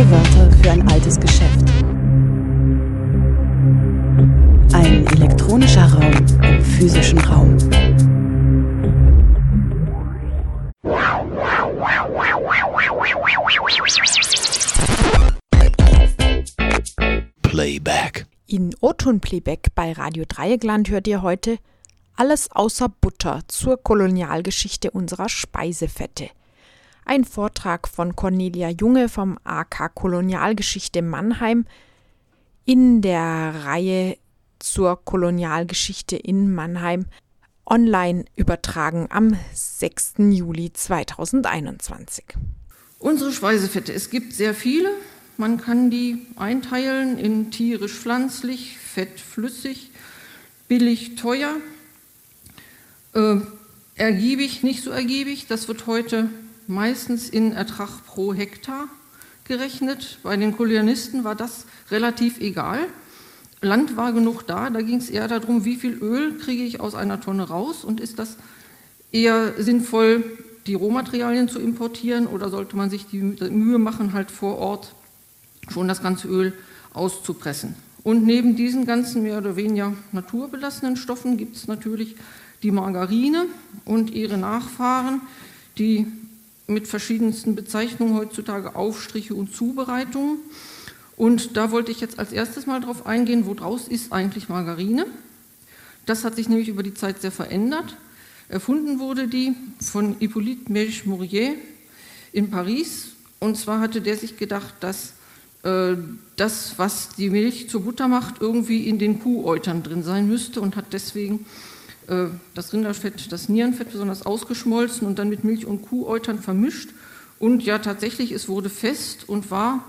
Neue Wörter für ein altes Geschäft. Ein elektronischer Raum im physischen Raum. Playback. In O-Ton-Playback bei Radio Dreieckland hört ihr heute Alles außer Butter zur Kolonialgeschichte unserer Speisefette. Ein Vortrag von Cornelia Junge vom AK Kolonialgeschichte Mannheim in der Reihe zur Kolonialgeschichte in Mannheim online übertragen am 6. Juli 2021. Unsere Speisefette, es gibt sehr viele. Man kann die einteilen in tierisch-pflanzlich, fett-flüssig, billig, teuer, äh, ergiebig, nicht so ergiebig. Das wird heute meistens in Ertrag pro Hektar gerechnet. Bei den Kolonialisten war das relativ egal. Land war genug da, da ging es eher darum, wie viel Öl kriege ich aus einer Tonne raus und ist das eher sinnvoll, die Rohmaterialien zu importieren oder sollte man sich die Mühe machen, halt vor Ort schon das ganze Öl auszupressen. Und neben diesen ganzen mehr oder weniger naturbelassenen Stoffen gibt es natürlich die Margarine und ihre Nachfahren, die mit verschiedensten Bezeichnungen heutzutage Aufstriche und Zubereitungen. Und da wollte ich jetzt als erstes mal drauf eingehen, woraus ist eigentlich Margarine? Das hat sich nämlich über die Zeit sehr verändert. Erfunden wurde die von Hippolyte Melch Mourier in Paris. Und zwar hatte der sich gedacht, dass äh, das, was die Milch zur Butter macht, irgendwie in den Kuhäutern drin sein müsste und hat deswegen das Rinderfett, das Nierenfett besonders ausgeschmolzen und dann mit Milch und Kuhäutern vermischt. Und ja, tatsächlich, es wurde fest und war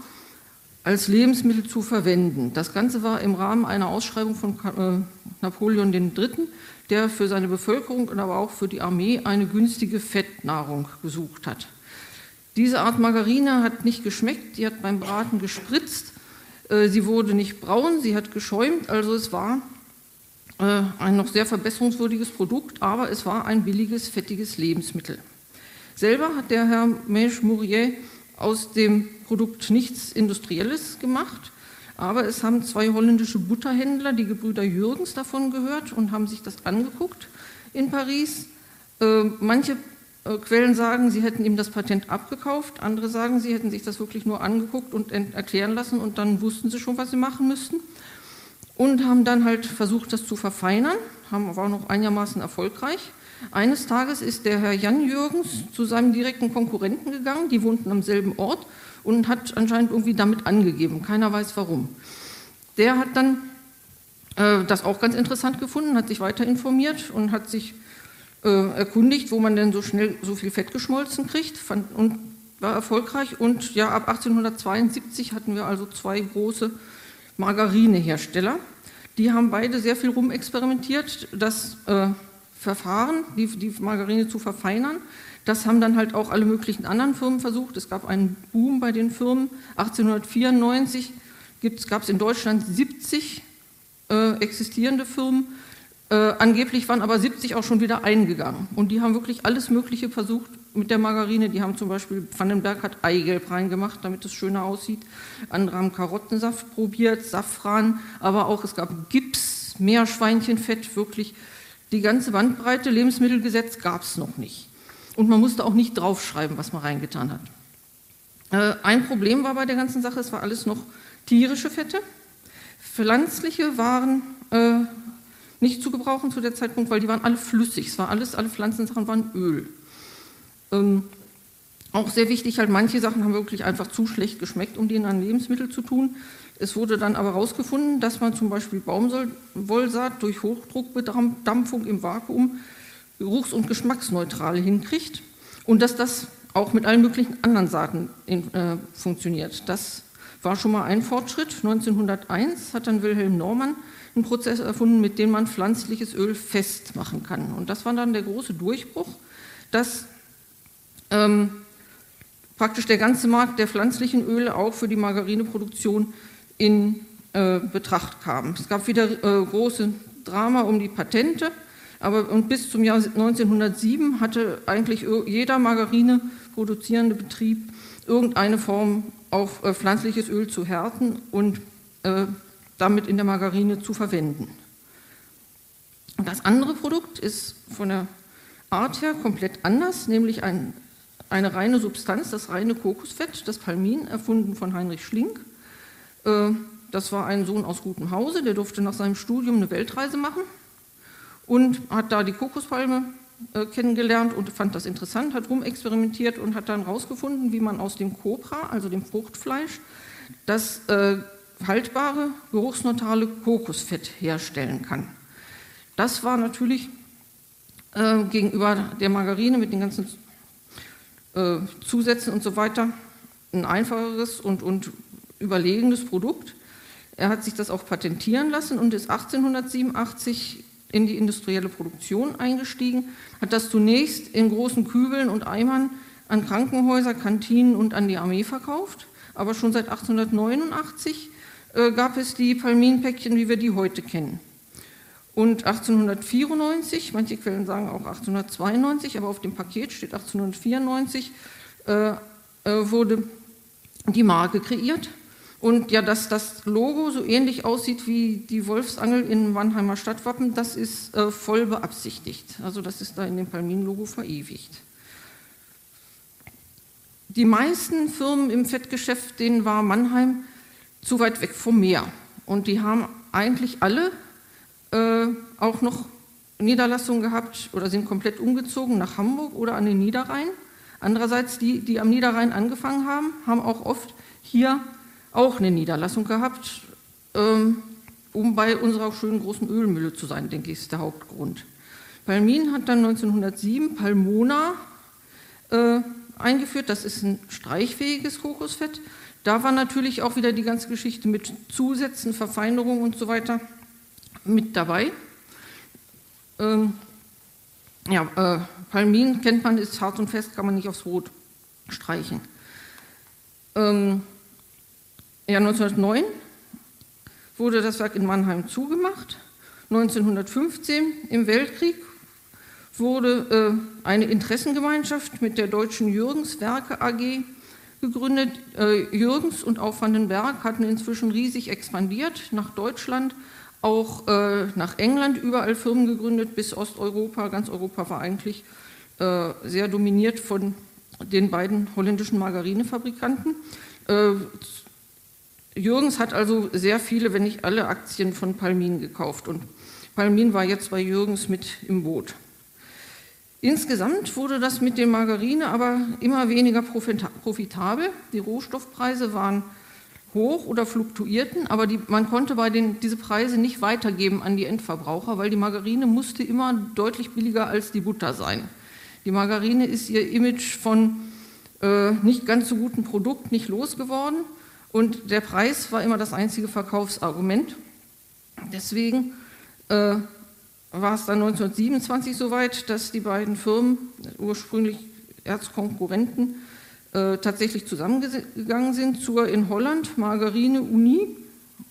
als Lebensmittel zu verwenden. Das Ganze war im Rahmen einer Ausschreibung von äh, Napoleon III., der für seine Bevölkerung und aber auch für die Armee eine günstige Fettnahrung gesucht hat. Diese Art Margarine hat nicht geschmeckt, die hat beim Braten gespritzt, äh, sie wurde nicht braun, sie hat geschäumt, also es war äh, ein noch sehr verbesserungswürdiges Produkt, aber es war ein billiges, fettiges Lebensmittel. Selber hat der Herr Mensch Mourier aus dem Produkt nichts Industrielles gemacht, aber es haben zwei holländische Butterhändler, die Gebrüder Jürgens, davon gehört und haben sich das angeguckt in Paris. Äh, manche äh, Quellen sagen, sie hätten ihm das Patent abgekauft, andere sagen, sie hätten sich das wirklich nur angeguckt und erklären lassen und dann wussten sie schon, was sie machen müssten und haben dann halt versucht, das zu verfeinern, haben, war noch einigermaßen erfolgreich. Eines Tages ist der Herr Jan Jürgens zu seinem direkten Konkurrenten gegangen, die wohnten am selben Ort und hat anscheinend irgendwie damit angegeben, keiner weiß warum. Der hat dann äh, das auch ganz interessant gefunden, hat sich weiter informiert und hat sich äh, erkundigt, wo man denn so schnell so viel Fett geschmolzen kriegt fand, und war erfolgreich. Und ja, ab 1872 hatten wir also zwei große Margarinehersteller. Die haben beide sehr viel rumexperimentiert, das äh, Verfahren, die, die Margarine zu verfeinern. Das haben dann halt auch alle möglichen anderen Firmen versucht. Es gab einen Boom bei den Firmen. 1894 gab es in Deutschland 70 äh, existierende Firmen. Äh, angeblich waren aber 70 auch schon wieder eingegangen. Und die haben wirklich alles Mögliche versucht mit der Margarine. Die haben zum Beispiel, Vandenberg hat Eigelb reingemacht, damit es schöner aussieht. Andere haben Karottensaft probiert, Safran, aber auch es gab Gips, Meerschweinchenfett, wirklich die ganze Bandbreite. Lebensmittelgesetz gab es noch nicht. Und man musste auch nicht draufschreiben, was man reingetan hat. Äh, ein Problem war bei der ganzen Sache, es war alles noch tierische Fette. Pflanzliche waren äh, nicht zu gebrauchen zu der Zeitpunkt, weil die waren alle flüssig. Es war alles, alle Pflanzensachen waren Öl. Ähm, auch sehr wichtig, halt manche Sachen haben wirklich einfach zu schlecht geschmeckt, um die in ein Lebensmittel zu tun. Es wurde dann aber herausgefunden, dass man zum Beispiel Baumwollsaat durch Hochdruckbedampfung im Vakuum geruchs- und geschmacksneutral hinkriegt und dass das auch mit allen möglichen anderen Saaten in, äh, funktioniert. Das war schon mal ein Fortschritt. 1901 hat dann Wilhelm Norman einen Prozess erfunden, mit dem man pflanzliches Öl festmachen kann. Und das war dann der große Durchbruch, dass ähm, praktisch der ganze Markt der pflanzlichen Öle auch für die Margarineproduktion in äh, Betracht kam. Es gab wieder äh, große Drama um die Patente, aber und bis zum Jahr 1907 hatte eigentlich jeder Margarine produzierende Betrieb irgendeine Form auf äh, pflanzliches Öl zu härten und äh, damit in der Margarine zu verwenden. Das andere Produkt ist von der Art her komplett anders, nämlich ein, eine reine Substanz, das reine Kokosfett, das Palmin, erfunden von Heinrich Schlink. Äh, das war ein Sohn aus gutem Hause, der durfte nach seinem Studium eine Weltreise machen und hat da die Kokospalme äh, kennengelernt und fand das interessant, hat rumexperimentiert und hat dann herausgefunden, wie man aus dem Copra, also dem Fruchtfleisch, das äh, haltbare, geruchsneutrale Kokosfett herstellen kann. Das war natürlich gegenüber der Margarine mit den ganzen äh, Zusätzen und so weiter ein einfacheres und, und überlegenes Produkt. Er hat sich das auch patentieren lassen und ist 1887 in die industrielle Produktion eingestiegen, hat das zunächst in großen Kübeln und Eimern an Krankenhäuser, Kantinen und an die Armee verkauft, aber schon seit 1889 äh, gab es die Palminpäckchen, wie wir die heute kennen. Und 1894, manche Quellen sagen auch 1892, aber auf dem Paket steht 1894, äh, äh, wurde die Marke kreiert. Und ja, dass das Logo so ähnlich aussieht wie die Wolfsangel in Mannheimer Stadtwappen, das ist äh, voll beabsichtigt. Also das ist da in dem Palmin-Logo verewigt. Die meisten Firmen im Fettgeschäft, denen war Mannheim zu weit weg vom Meer. Und die haben eigentlich alle äh, auch noch Niederlassungen gehabt oder sind komplett umgezogen nach Hamburg oder an den Niederrhein. Andererseits, die, die am Niederrhein angefangen haben, haben auch oft hier auch eine Niederlassung gehabt, ähm, um bei unserer schönen großen Ölmülle zu sein, denke ich, ist der Hauptgrund. Palmin hat dann 1907 Palmona äh, eingeführt, das ist ein streichfähiges Kokosfett. Da war natürlich auch wieder die ganze Geschichte mit Zusätzen, Verfeinerung und so weiter mit dabei. Ähm, ja, äh, Palmin kennt man, ist hart und fest, kann man nicht aufs Brot streichen. Ähm, ja, 1909 wurde das Werk in Mannheim zugemacht. 1915 im Weltkrieg wurde äh, eine Interessengemeinschaft mit der Deutschen Jürgenswerke AG gegründet. Äh, Jürgens und auch Vandenberg hatten inzwischen riesig expandiert nach Deutschland, auch äh, nach England überall Firmen gegründet, bis Osteuropa. Ganz Europa war eigentlich äh, sehr dominiert von den beiden holländischen Margarinefabrikanten. Äh, Jürgens hat also sehr viele, wenn nicht alle Aktien von Palmin gekauft und Palmin war jetzt bei Jürgens mit im Boot. Insgesamt wurde das mit der Margarine aber immer weniger profitabel. Die Rohstoffpreise waren hoch oder fluktuierten, aber die, man konnte bei den, diese Preise nicht weitergeben an die Endverbraucher, weil die Margarine musste immer deutlich billiger als die Butter sein. Die Margarine ist ihr Image von äh, nicht ganz so guten Produkt nicht losgeworden und der Preis war immer das einzige Verkaufsargument. Deswegen äh, war es dann 1927 soweit, dass die beiden Firmen, ursprünglich Erzkonkurrenten, äh, tatsächlich zusammengegangen sind zur in Holland Margarine Uni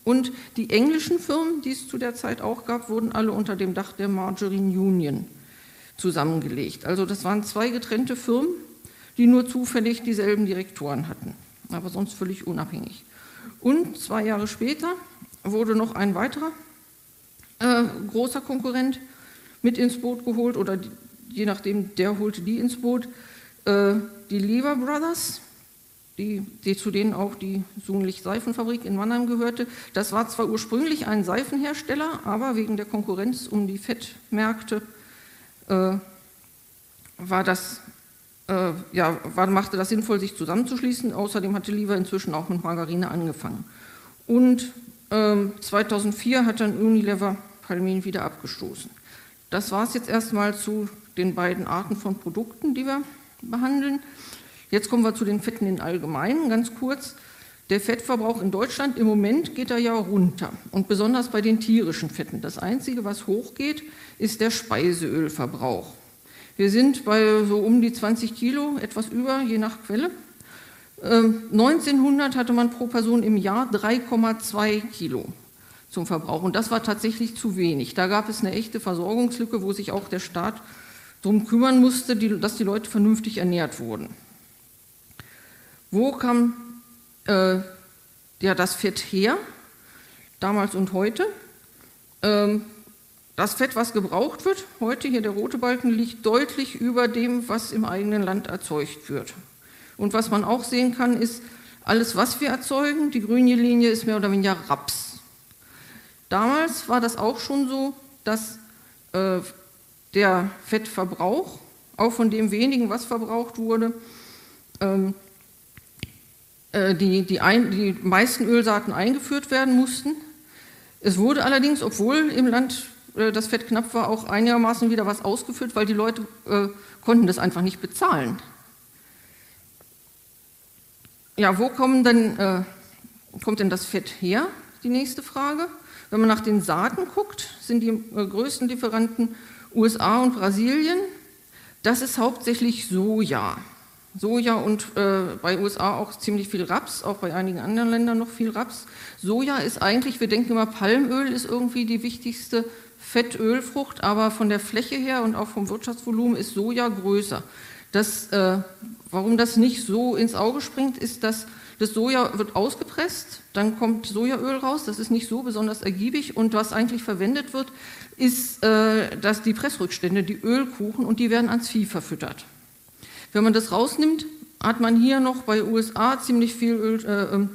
und die englischen Firmen, die es zu der Zeit auch gab, wurden alle unter dem Dach der Margarine Union zusammengelegt. Also das waren zwei getrennte Firmen, die nur zufällig dieselben Direktoren hatten, aber sonst völlig unabhängig. Und zwei Jahre später wurde noch ein weiterer äh, großer Konkurrent mit ins Boot geholt oder je nachdem, der holte die ins Boot. Äh, die Lever Brothers, die, die, zu denen auch die Sunlich-Seifenfabrik in Mannheim gehörte. Das war zwar ursprünglich ein Seifenhersteller, aber wegen der Konkurrenz um die Fettmärkte äh, war das, äh, ja, war, machte das sinnvoll, sich zusammenzuschließen. Außerdem hatte Lever inzwischen auch mit Margarine angefangen. Und äh, 2004 hat dann Unilever Palmin wieder abgestoßen. Das war es jetzt erstmal zu den beiden Arten von Produkten, die wir behandeln. Jetzt kommen wir zu den Fetten in Allgemeinen, ganz kurz. Der Fettverbrauch in Deutschland im Moment geht er ja runter und besonders bei den tierischen Fetten. Das Einzige, was hochgeht, ist der Speiseölverbrauch. Wir sind bei so um die 20 Kilo, etwas über, je nach Quelle. 1900 ähm, hatte man pro Person im Jahr 3,2 Kilo zum Verbrauch und das war tatsächlich zu wenig. Da gab es eine echte Versorgungslücke, wo sich auch der Staat darum kümmern musste, dass die Leute vernünftig ernährt wurden. Wo kam äh, ja, das Fett her, damals und heute? Ähm, das Fett, was gebraucht wird, heute hier der rote Balken, liegt deutlich über dem, was im eigenen Land erzeugt wird. Und was man auch sehen kann, ist, alles, was wir erzeugen, die grüne Linie ist mehr oder weniger Raps. Damals war das auch schon so, dass äh, der Fettverbrauch, auch von dem wenigen, was verbraucht wurde, ähm, äh, die, die, ein, die meisten Ölsaaten eingeführt werden mussten. Es wurde allerdings, obwohl im Land äh, das Fett knapp war, auch einigermaßen wieder was ausgeführt, weil die Leute äh, konnten das einfach nicht bezahlen. Ja, wo kommen denn, äh, kommt denn das Fett her? Die nächste Frage. Wenn man nach den Saaten guckt, sind die äh, größten Lieferanten USA und Brasilien. Das ist hauptsächlich Soja. Soja und äh, bei USA auch ziemlich viel Raps, auch bei einigen anderen Ländern noch viel Raps. Soja ist eigentlich, wir denken immer, Palmöl ist irgendwie die wichtigste Fettölfrucht, aber von der Fläche her und auch vom Wirtschaftsvolumen ist Soja größer. Das, äh, warum das nicht so ins Auge springt, ist, dass das Soja wird ausgepresst, dann kommt Sojaöl raus, das ist nicht so besonders ergiebig und was eigentlich verwendet wird, ist äh, dass die Pressrückstände, die Ölkuchen und die werden ans Vieh verfüttert. Wenn man das rausnimmt, hat man hier noch bei USA ziemlich viel Öl, äh, ähm,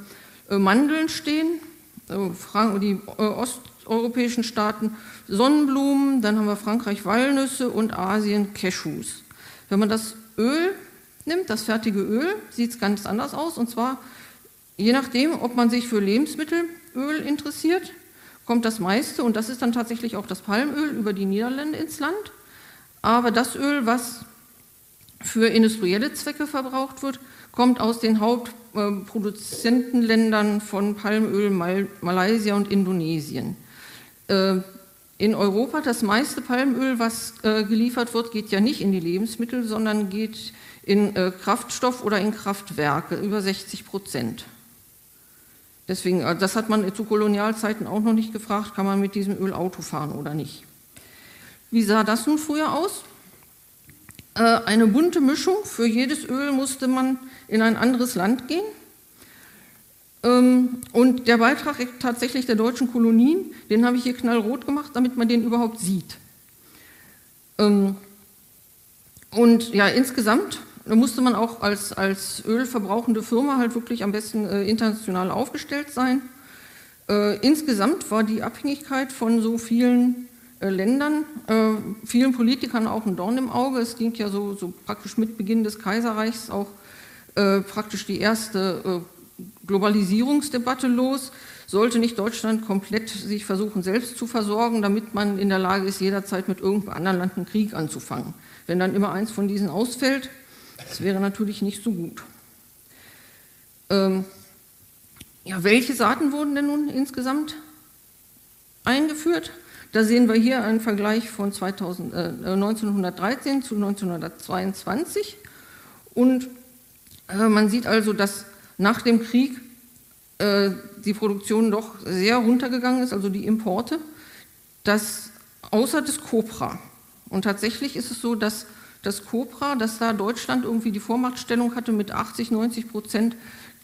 äh, Mandeln stehen, äh, die äh, osteuropäischen Staaten Sonnenblumen, dann haben wir Frankreich Walnüsse und Asien Cashews. Wenn man das Öl nimmt, das fertige Öl, sieht es ganz anders aus. Und zwar, je nachdem, ob man sich für Lebensmittelöl interessiert, kommt das meiste, und das ist dann tatsächlich auch das Palmöl, über die Niederlande ins Land. Aber das Öl, was für industrielle Zwecke verbraucht wird, kommt aus den Hauptproduzentenländern von Palmöl, Malaysia und Indonesien. Äh, in Europa das meiste Palmöl, was äh, geliefert wird, geht ja nicht in die Lebensmittel, sondern geht in äh, Kraftstoff oder in Kraftwerke, über 60 Prozent. Deswegen, äh, das hat man zu Kolonialzeiten auch noch nicht gefragt, kann man mit diesem Öl Auto fahren oder nicht. Wie sah das nun früher aus? Äh, eine bunte Mischung, für jedes Öl musste man in ein anderes Land gehen ähm, und der Beitrag tatsächlich der deutschen Kolonien, den habe ich hier knallrot gemacht, damit man den überhaupt sieht. Ähm, und ja, insgesamt musste man auch als, als ölverbrauchende Firma halt wirklich am besten äh, international aufgestellt sein. Äh, insgesamt war die Abhängigkeit von so vielen äh, Ländern, äh, vielen Politikern auch ein Dorn im Auge. Es ging ja so, so praktisch mit Beginn des Kaiserreichs auch äh, praktisch die erste äh, Globalisierungsdebatte los. Sollte nicht Deutschland komplett sich versuchen, selbst zu versorgen, damit man in der Lage ist, jederzeit mit irgendeinem anderen Land einen Krieg anzufangen? Wenn dann immer eins von diesen ausfällt, das wäre natürlich nicht so gut. Ähm, ja, welche Saaten wurden denn nun insgesamt eingeführt? Da sehen wir hier einen Vergleich von 2000, äh, 1913 zu 1922. Und äh, man sieht also, dass nach dem Krieg äh, die Produktion doch sehr runtergegangen ist, also die Importe, dass außer des Copra, und tatsächlich ist es so, dass das Copra, dass da Deutschland irgendwie die Vormachtstellung hatte mit 80, 90 Prozent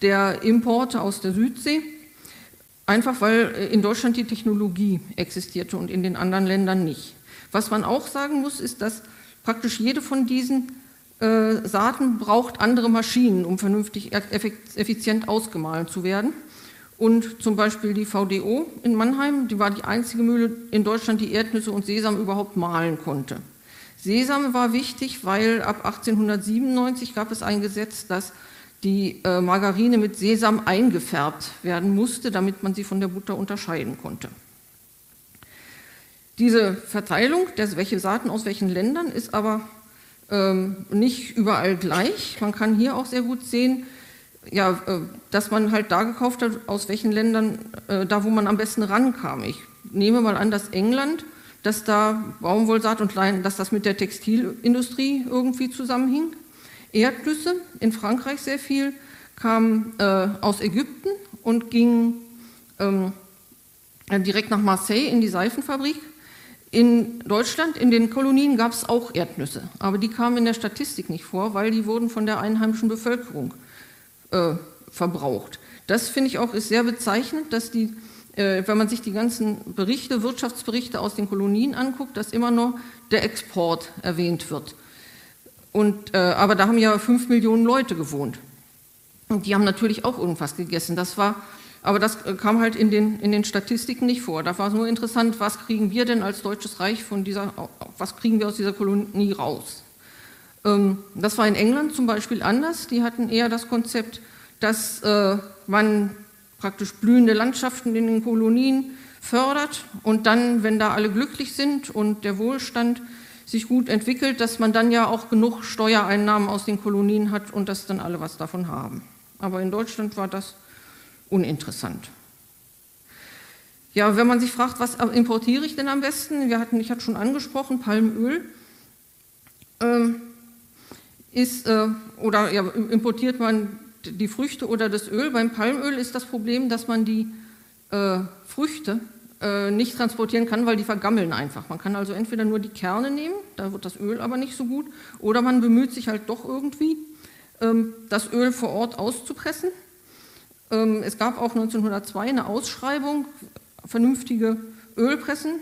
der Importe aus der Südsee, einfach weil äh, in Deutschland die Technologie existierte und in den anderen Ländern nicht. Was man auch sagen muss, ist, dass praktisch jede von diesen äh, Saaten braucht andere Maschinen, um vernünftig effizient ausgemahlen zu werden. Und zum Beispiel die VDO in Mannheim, die war die einzige Mühle in Deutschland, die Erdnüsse und Sesam überhaupt mahlen konnte. Sesam war wichtig, weil ab 1897 gab es ein Gesetz, dass die äh, Margarine mit Sesam eingefärbt werden musste, damit man sie von der Butter unterscheiden konnte. Diese Verteilung, der, welche Saaten aus welchen Ländern, ist aber ähm, nicht überall gleich. Man kann hier auch sehr gut sehen, ja, äh, dass man halt da gekauft hat, aus welchen Ländern, äh, da wo man am besten rankam. Ich nehme mal an, dass England, dass da Baumwollsaat und Leinen, dass das mit der Textilindustrie irgendwie zusammenhing. Erdnüsse in Frankreich sehr viel, kamen äh, aus Ägypten und gingen ähm, direkt nach Marseille in die Seifenfabrik. In Deutschland, in den Kolonien gab es auch Erdnüsse, aber die kamen in der Statistik nicht vor, weil die wurden von der einheimischen Bevölkerung äh, verbraucht. Das finde ich auch ist sehr bezeichnend, dass die, wenn man sich die ganzen Berichte, Wirtschaftsberichte aus den Kolonien anguckt, dass immer nur der Export erwähnt wird. Und, äh, aber da haben ja fünf Millionen Leute gewohnt. Und die haben natürlich auch irgendwas gegessen. Das war, aber das äh, kam halt in den, in den Statistiken nicht vor. Da war es nur interessant, was kriegen wir denn als Deutsches Reich von dieser, was kriegen wir aus dieser Kolonie raus? Ähm, das war in England zum Beispiel anders. Die hatten eher das Konzept, dass äh, man praktisch blühende Landschaften in den Kolonien fördert und dann, wenn da alle glücklich sind und der Wohlstand sich gut entwickelt, dass man dann ja auch genug Steuereinnahmen aus den Kolonien hat und dass dann alle was davon haben. Aber in Deutschland war das uninteressant. Ja, wenn man sich fragt, was importiere ich denn am besten? Wir hatten, ich hatte schon angesprochen, Palmöl. Ähm, ist, äh, oder ja, importiert man die Früchte oder das Öl. Beim Palmöl ist das Problem, dass man die äh, Früchte äh, nicht transportieren kann, weil die vergammeln einfach. Man kann also entweder nur die Kerne nehmen, da wird das Öl aber nicht so gut, oder man bemüht sich halt doch irgendwie, ähm, das Öl vor Ort auszupressen. Ähm, es gab auch 1902 eine Ausschreibung, vernünftige Ölpressen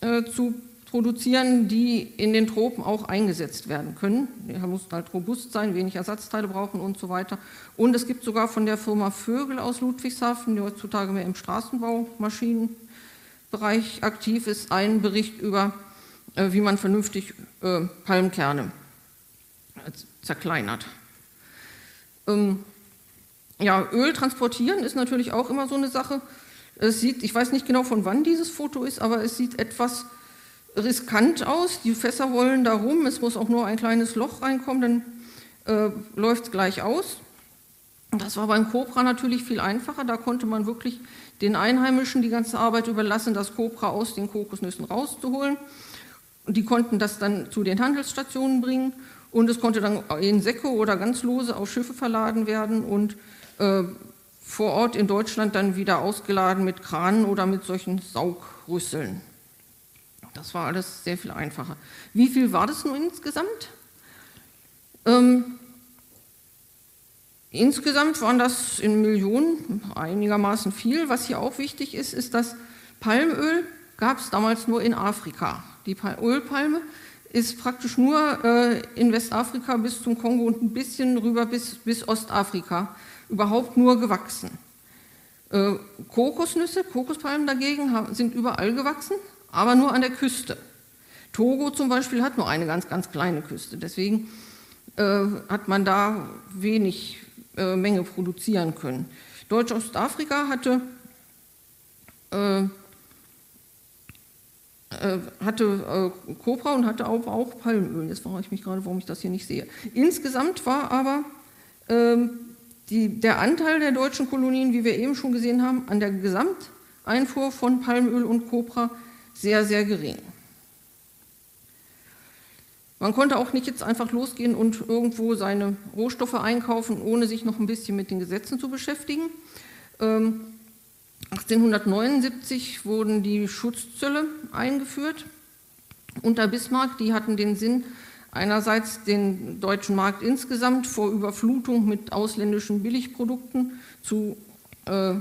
äh, zu produzieren, die in den Tropen auch eingesetzt werden können. Die muss halt robust sein, wenig Ersatzteile brauchen und so weiter. Und es gibt sogar von der Firma Vögel aus Ludwigshafen, die heutzutage mehr im Straßenbau Maschinen Bereich aktiv ist, ein Bericht über, äh, wie man vernünftig äh, Palmkerne zerkleinert. Ähm, ja, Öl transportieren ist natürlich auch immer so eine Sache. Es sieht, ich weiß nicht genau, von wann dieses Foto ist, aber es sieht etwas riskant aus. Die Fässer wollen da rum, es muss auch nur ein kleines Loch reinkommen, dann äh, läuft es gleich aus. Das war beim Cobra natürlich viel einfacher, da konnte man wirklich den Einheimischen die ganze Arbeit überlassen, das Cobra aus den Kokosnüssen rauszuholen. Die konnten das dann zu den Handelsstationen bringen und es konnte dann in Säcke oder ganz lose auf Schiffe verladen werden und äh, vor Ort in Deutschland dann wieder ausgeladen mit Kranen oder mit solchen Saugrüsseln. Das war alles sehr viel einfacher. Wie viel war das nun insgesamt? Ähm, Insgesamt waren das in Millionen einigermaßen viel. Was hier auch wichtig ist, ist, dass Palmöl gab es damals nur in Afrika. Die Ölpalme ist praktisch nur äh, in Westafrika bis zum Kongo und ein bisschen rüber bis, bis Ostafrika überhaupt nur gewachsen. Äh, Kokosnüsse, Kokospalmen dagegen sind überall gewachsen, aber nur an der Küste. Togo zum Beispiel hat nur eine ganz, ganz kleine Küste. Deswegen äh, hat man da wenig äh, Menge produzieren können. Deutsch-Ostafrika hatte, äh, äh, hatte äh, Cobra und hatte auch, auch, Palmöl. Jetzt frage ich mich gerade, warum ich das hier nicht sehe. Insgesamt war aber ähm, die, der Anteil der deutschen Kolonien, wie wir eben schon gesehen haben, an der Gesamteinfuhr von Palmöl und Cobra sehr, sehr gering. Man konnte auch nicht jetzt einfach losgehen und irgendwo seine Rohstoffe einkaufen, ohne sich noch ein bisschen mit den Gesetzen zu beschäftigen. 1879 ähm, wurden die Schutzzölle eingeführt unter Bismarck. Die hatten den Sinn, einerseits den deutschen Markt insgesamt vor Überflutung mit ausländischen Billigprodukten zu äh,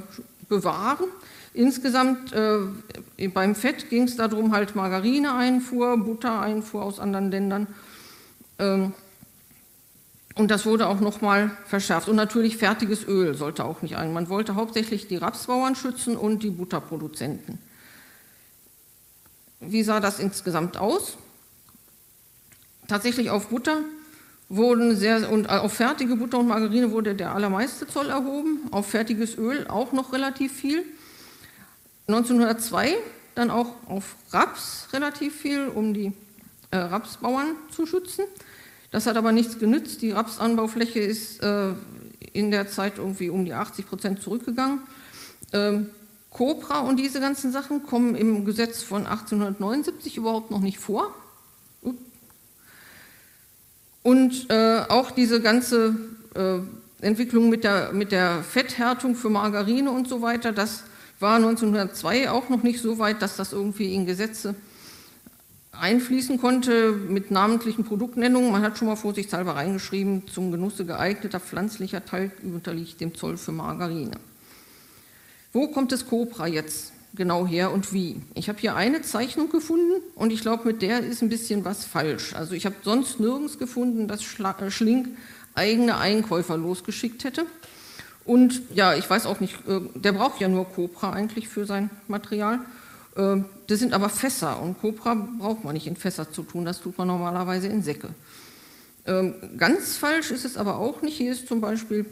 bewahren Insgesamt äh, beim Fett ging es darum, halt Margarineeinfuhr, Buttereinfuhr aus anderen Ländern. Ähm, und das wurde auch nochmal verschärft. Und natürlich fertiges Öl sollte auch nicht ein. Man wollte hauptsächlich die Rapsbauern schützen und die Butterproduzenten. Wie sah das insgesamt aus? Tatsächlich auf Butter wurden sehr, und auf fertige Butter und Margarine wurde der allermeiste Zoll erhoben, auf fertiges Öl auch noch relativ viel. 1902 dann auch auf Raps relativ viel, um die äh, Rapsbauern zu schützen. Das hat aber nichts genützt. Die Rapsanbaufläche ist äh, in der Zeit irgendwie um die 80 Prozent zurückgegangen. Ähm, Cobra und diese ganzen Sachen kommen im Gesetz von 1879 überhaupt noch nicht vor. Und äh, auch diese ganze äh, Entwicklung mit der, mit der Fetthärtung für Margarine und so weiter, das war 1902 auch noch nicht so weit, dass das irgendwie in Gesetze einfließen konnte mit namentlichen Produktnennungen. Man hat schon mal vorsichtshalber reingeschrieben, zum Genusse geeigneter pflanzlicher Teig unterliegt dem Zoll für Margarine. Wo kommt das Cobra jetzt genau her und wie? Ich habe hier eine Zeichnung gefunden und ich glaube, mit der ist ein bisschen was falsch. Also ich habe sonst nirgends gefunden, dass äh, Schlink eigene Einkäufer losgeschickt hätte. Und ja, ich weiß auch nicht, äh, der braucht ja nur Cobra eigentlich für sein Material. Ähm, das sind aber Fässer und Cobra braucht man nicht in Fässer zu tun, das tut man normalerweise in Säcke. Ähm, ganz falsch ist es aber auch nicht. Hier ist zum Beispiel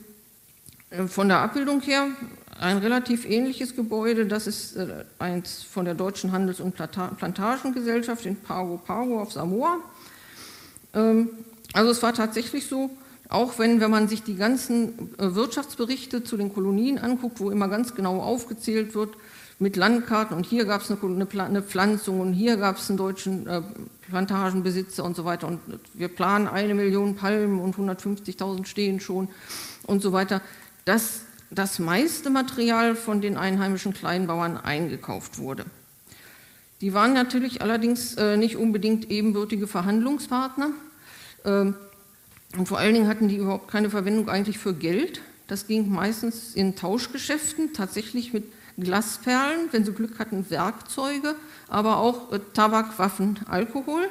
äh, von der Abbildung her ein relativ ähnliches Gebäude. Das ist äh, eins von der Deutschen Handels- und Plantagengesellschaft in Pago Pago auf Samoa. Ähm, also es war tatsächlich so, auch wenn, wenn man sich die ganzen äh, Wirtschaftsberichte zu den Kolonien anguckt, wo immer ganz genau aufgezählt wird, mit Landkarten und hier gab es eine, eine, Pflanzung und hier gab es einen deutschen äh, Plantagenbesitzer und so weiter und wir planen eine Million Palmen und 150.000 stehen schon und so weiter, dass das meiste Material von den einheimischen Kleinbauern eingekauft wurde. Die waren natürlich allerdings äh, nicht unbedingt ebenbürtige Verhandlungspartner äh, und vor allen Dingen hatten die überhaupt keine Verwendung eigentlich für Geld. Das ging meistens in Tauschgeschäften, tatsächlich mit Glasperlen, wenn sie Glück hatten, Werkzeuge, aber auch äh, Tabak, Waffen, Alkohol.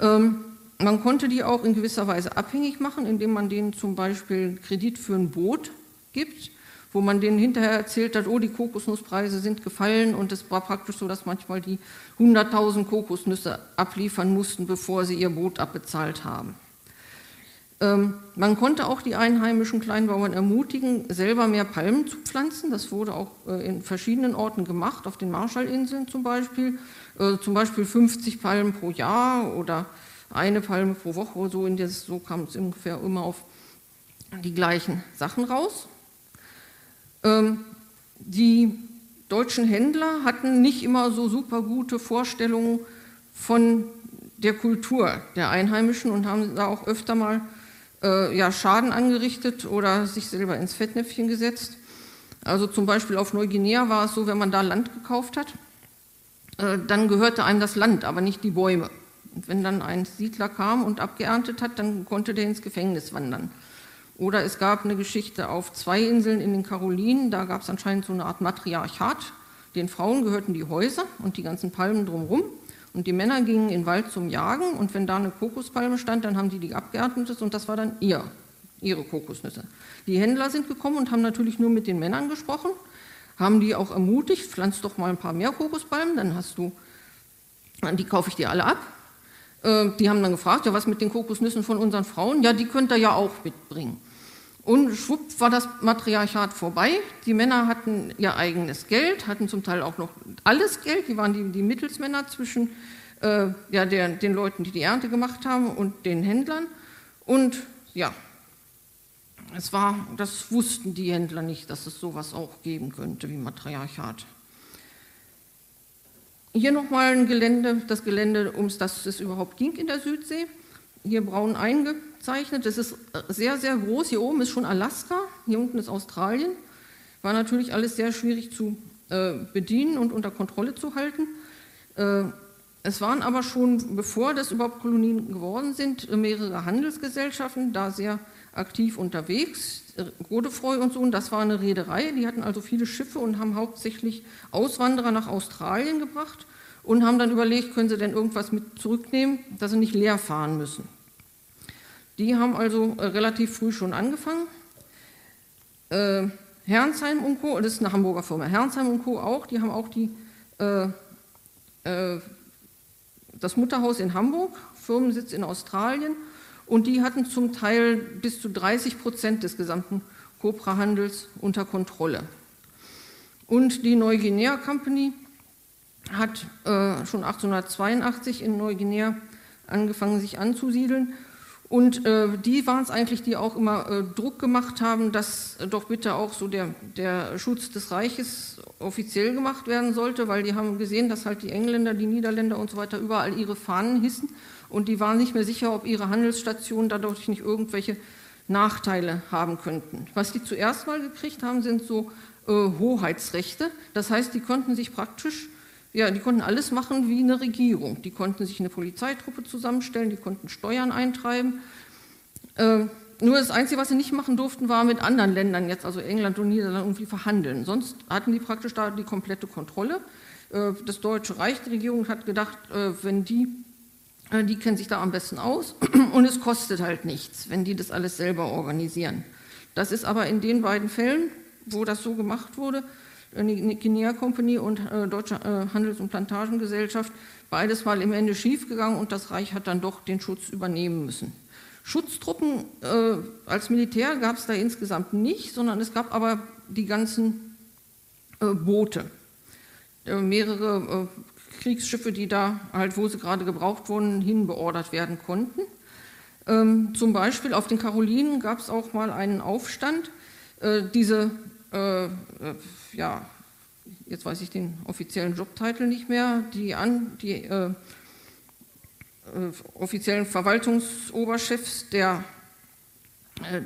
Ähm, man konnte die auch in gewisser Weise abhängig machen, indem man denen zum Beispiel Kredit für ein Boot gibt, wo man denen hinterher erzählt hat, oh, die Kokosnusspreise sind gefallen und es war praktisch so, dass manchmal die 100.000 Kokosnüsse abliefern mussten, bevor sie ihr Boot abbezahlt haben. Ähm, man konnte auch die einheimischen Kleinbauern ermutigen, selber mehr Palmen zu pflanzen. Das wurde auch äh, in verschiedenen Orten gemacht, auf den Marshallinseln zum Beispiel. Äh, zum Beispiel 50 Palmen pro Jahr oder eine Palme pro Woche. So, in das, so kam es ungefähr immer auf die gleichen Sachen raus. Ähm, die deutschen Händler hatten nicht immer so super gute Vorstellungen von der Kultur der Einheimischen und haben da auch öfter mal äh, ja, Schaden angerichtet oder sich selber ins Fettnäpfchen gesetzt. Also zum Beispiel auf Neuguinea war es so, wenn man da Land gekauft hat, äh, dann gehörte einem das Land, aber nicht die Bäume. Und wenn dann ein Siedler kam und abgeerntet hat, dann konnte der ins Gefängnis wandern. Oder es gab eine Geschichte auf zwei Inseln in den Karolinen, da gab es anscheinend so eine Art Matriarchat. Den Frauen gehörten die Häuser und die ganzen Palmen drumherum. Und die Männer gingen in den Wald zum Jagen und wenn da eine Kokospalme stand, dann haben die die abgeerntet und das war dann ihr, ihre Kokosnüsse. Die Händler sind gekommen und haben natürlich nur mit den Männern gesprochen, haben die auch ermutigt, pflanz doch mal ein paar mehr Kokospalmen, dann hast du, die kaufe ich dir alle ab. Äh, die haben dann gefragt, ja was mit den Kokosnüssen von unseren Frauen? Ja, die könnt ihr ja auch mitbringen. Und schwupp war das Matriarchat vorbei. Die Männer hatten ihr eigenes Geld, hatten zum Teil auch noch alles Geld. Die waren die, die Mittelsmänner zwischen äh, ja, der, den Leuten, die die Ernte gemacht haben, und den Händlern. Und ja, es war, das wussten die Händler nicht, dass es sowas auch geben könnte wie Matriarchat. Hier nochmal ein Gelände, das Gelände, um das es überhaupt ging in der Südsee. Hier braun eingegangen gezeichnet. Das ist äh, sehr, sehr groß. Hier oben ist schon Alaska, hier unten ist Australien. War natürlich alles sehr schwierig zu äh, bedienen und unter Kontrolle zu halten. Äh, es waren aber schon, bevor das überhaupt Kolonien geworden sind, mehrere Handelsgesellschaften da sehr aktiv unterwegs. Godefroy und so, und das war eine Reederei, die hatten also viele Schiffe und haben hauptsächlich Auswanderer nach Australien gebracht und haben dann überlegt, können sie denn irgendwas mit zurücknehmen, dass sie nicht leer fahren müssen. Die haben also äh, relativ früh schon angefangen. Äh, Herrnsheim und Co., das ist eine Hamburger Firma, Herrnsheim und Co. auch, die haben auch die, äh, äh, das Mutterhaus in Hamburg, Firmensitz in Australien und die hatten zum Teil bis zu 30 Prozent des gesamten Copra-Handels unter Kontrolle. Und die Neuguinea Company hat äh, schon 1882 in Neuguinea angefangen, sich anzusiedeln und äh, die waren es eigentlich, die auch immer äh, Druck gemacht haben, dass doch bitte auch so der, der Schutz des Reiches offiziell gemacht werden sollte, weil die haben gesehen, dass halt die Engländer, die Niederländer und so weiter überall ihre Fahnen hissen und die waren nicht mehr sicher, ob ihre Handelsstationen dadurch nicht irgendwelche Nachteile haben könnten. Was die zuerst mal gekriegt haben, sind so äh, Hoheitsrechte. Das heißt, die konnten sich praktisch ja, die konnten alles machen wie eine Regierung. Die konnten sich eine Polizeitruppe zusammenstellen, die konnten Steuern eintreiben. Äh, nur das Einzige, was sie nicht machen durften, war mit anderen Ländern, jetzt also England und Niederlande, irgendwie verhandeln. Sonst hatten die praktisch da die komplette Kontrolle. Äh, das Deutsche Reich, die Regierung hat gedacht, äh, wenn die, äh, die kennen sich da am besten aus und es kostet halt nichts, wenn die das alles selber organisieren. Das ist aber in den beiden Fällen, wo das so gemacht wurde, die Guinea Company und Deutsche Handels- und Plantagengesellschaft, beides mal im Ende schiefgegangen und das Reich hat dann doch den Schutz übernehmen müssen. Schutztruppen äh, als Militär gab es da insgesamt nicht, sondern es gab aber die ganzen äh, Boote, äh, mehrere äh, Kriegsschiffe, die da halt, wo sie gerade gebraucht wurden, hinbeordert werden konnten. Ähm, zum Beispiel auf den Karolinen gab es auch mal einen Aufstand. Äh, diese, äh, ja, jetzt weiß ich den offiziellen Jobtitel nicht mehr, die, an, die äh, offiziellen Verwaltungsoberchefs der, äh,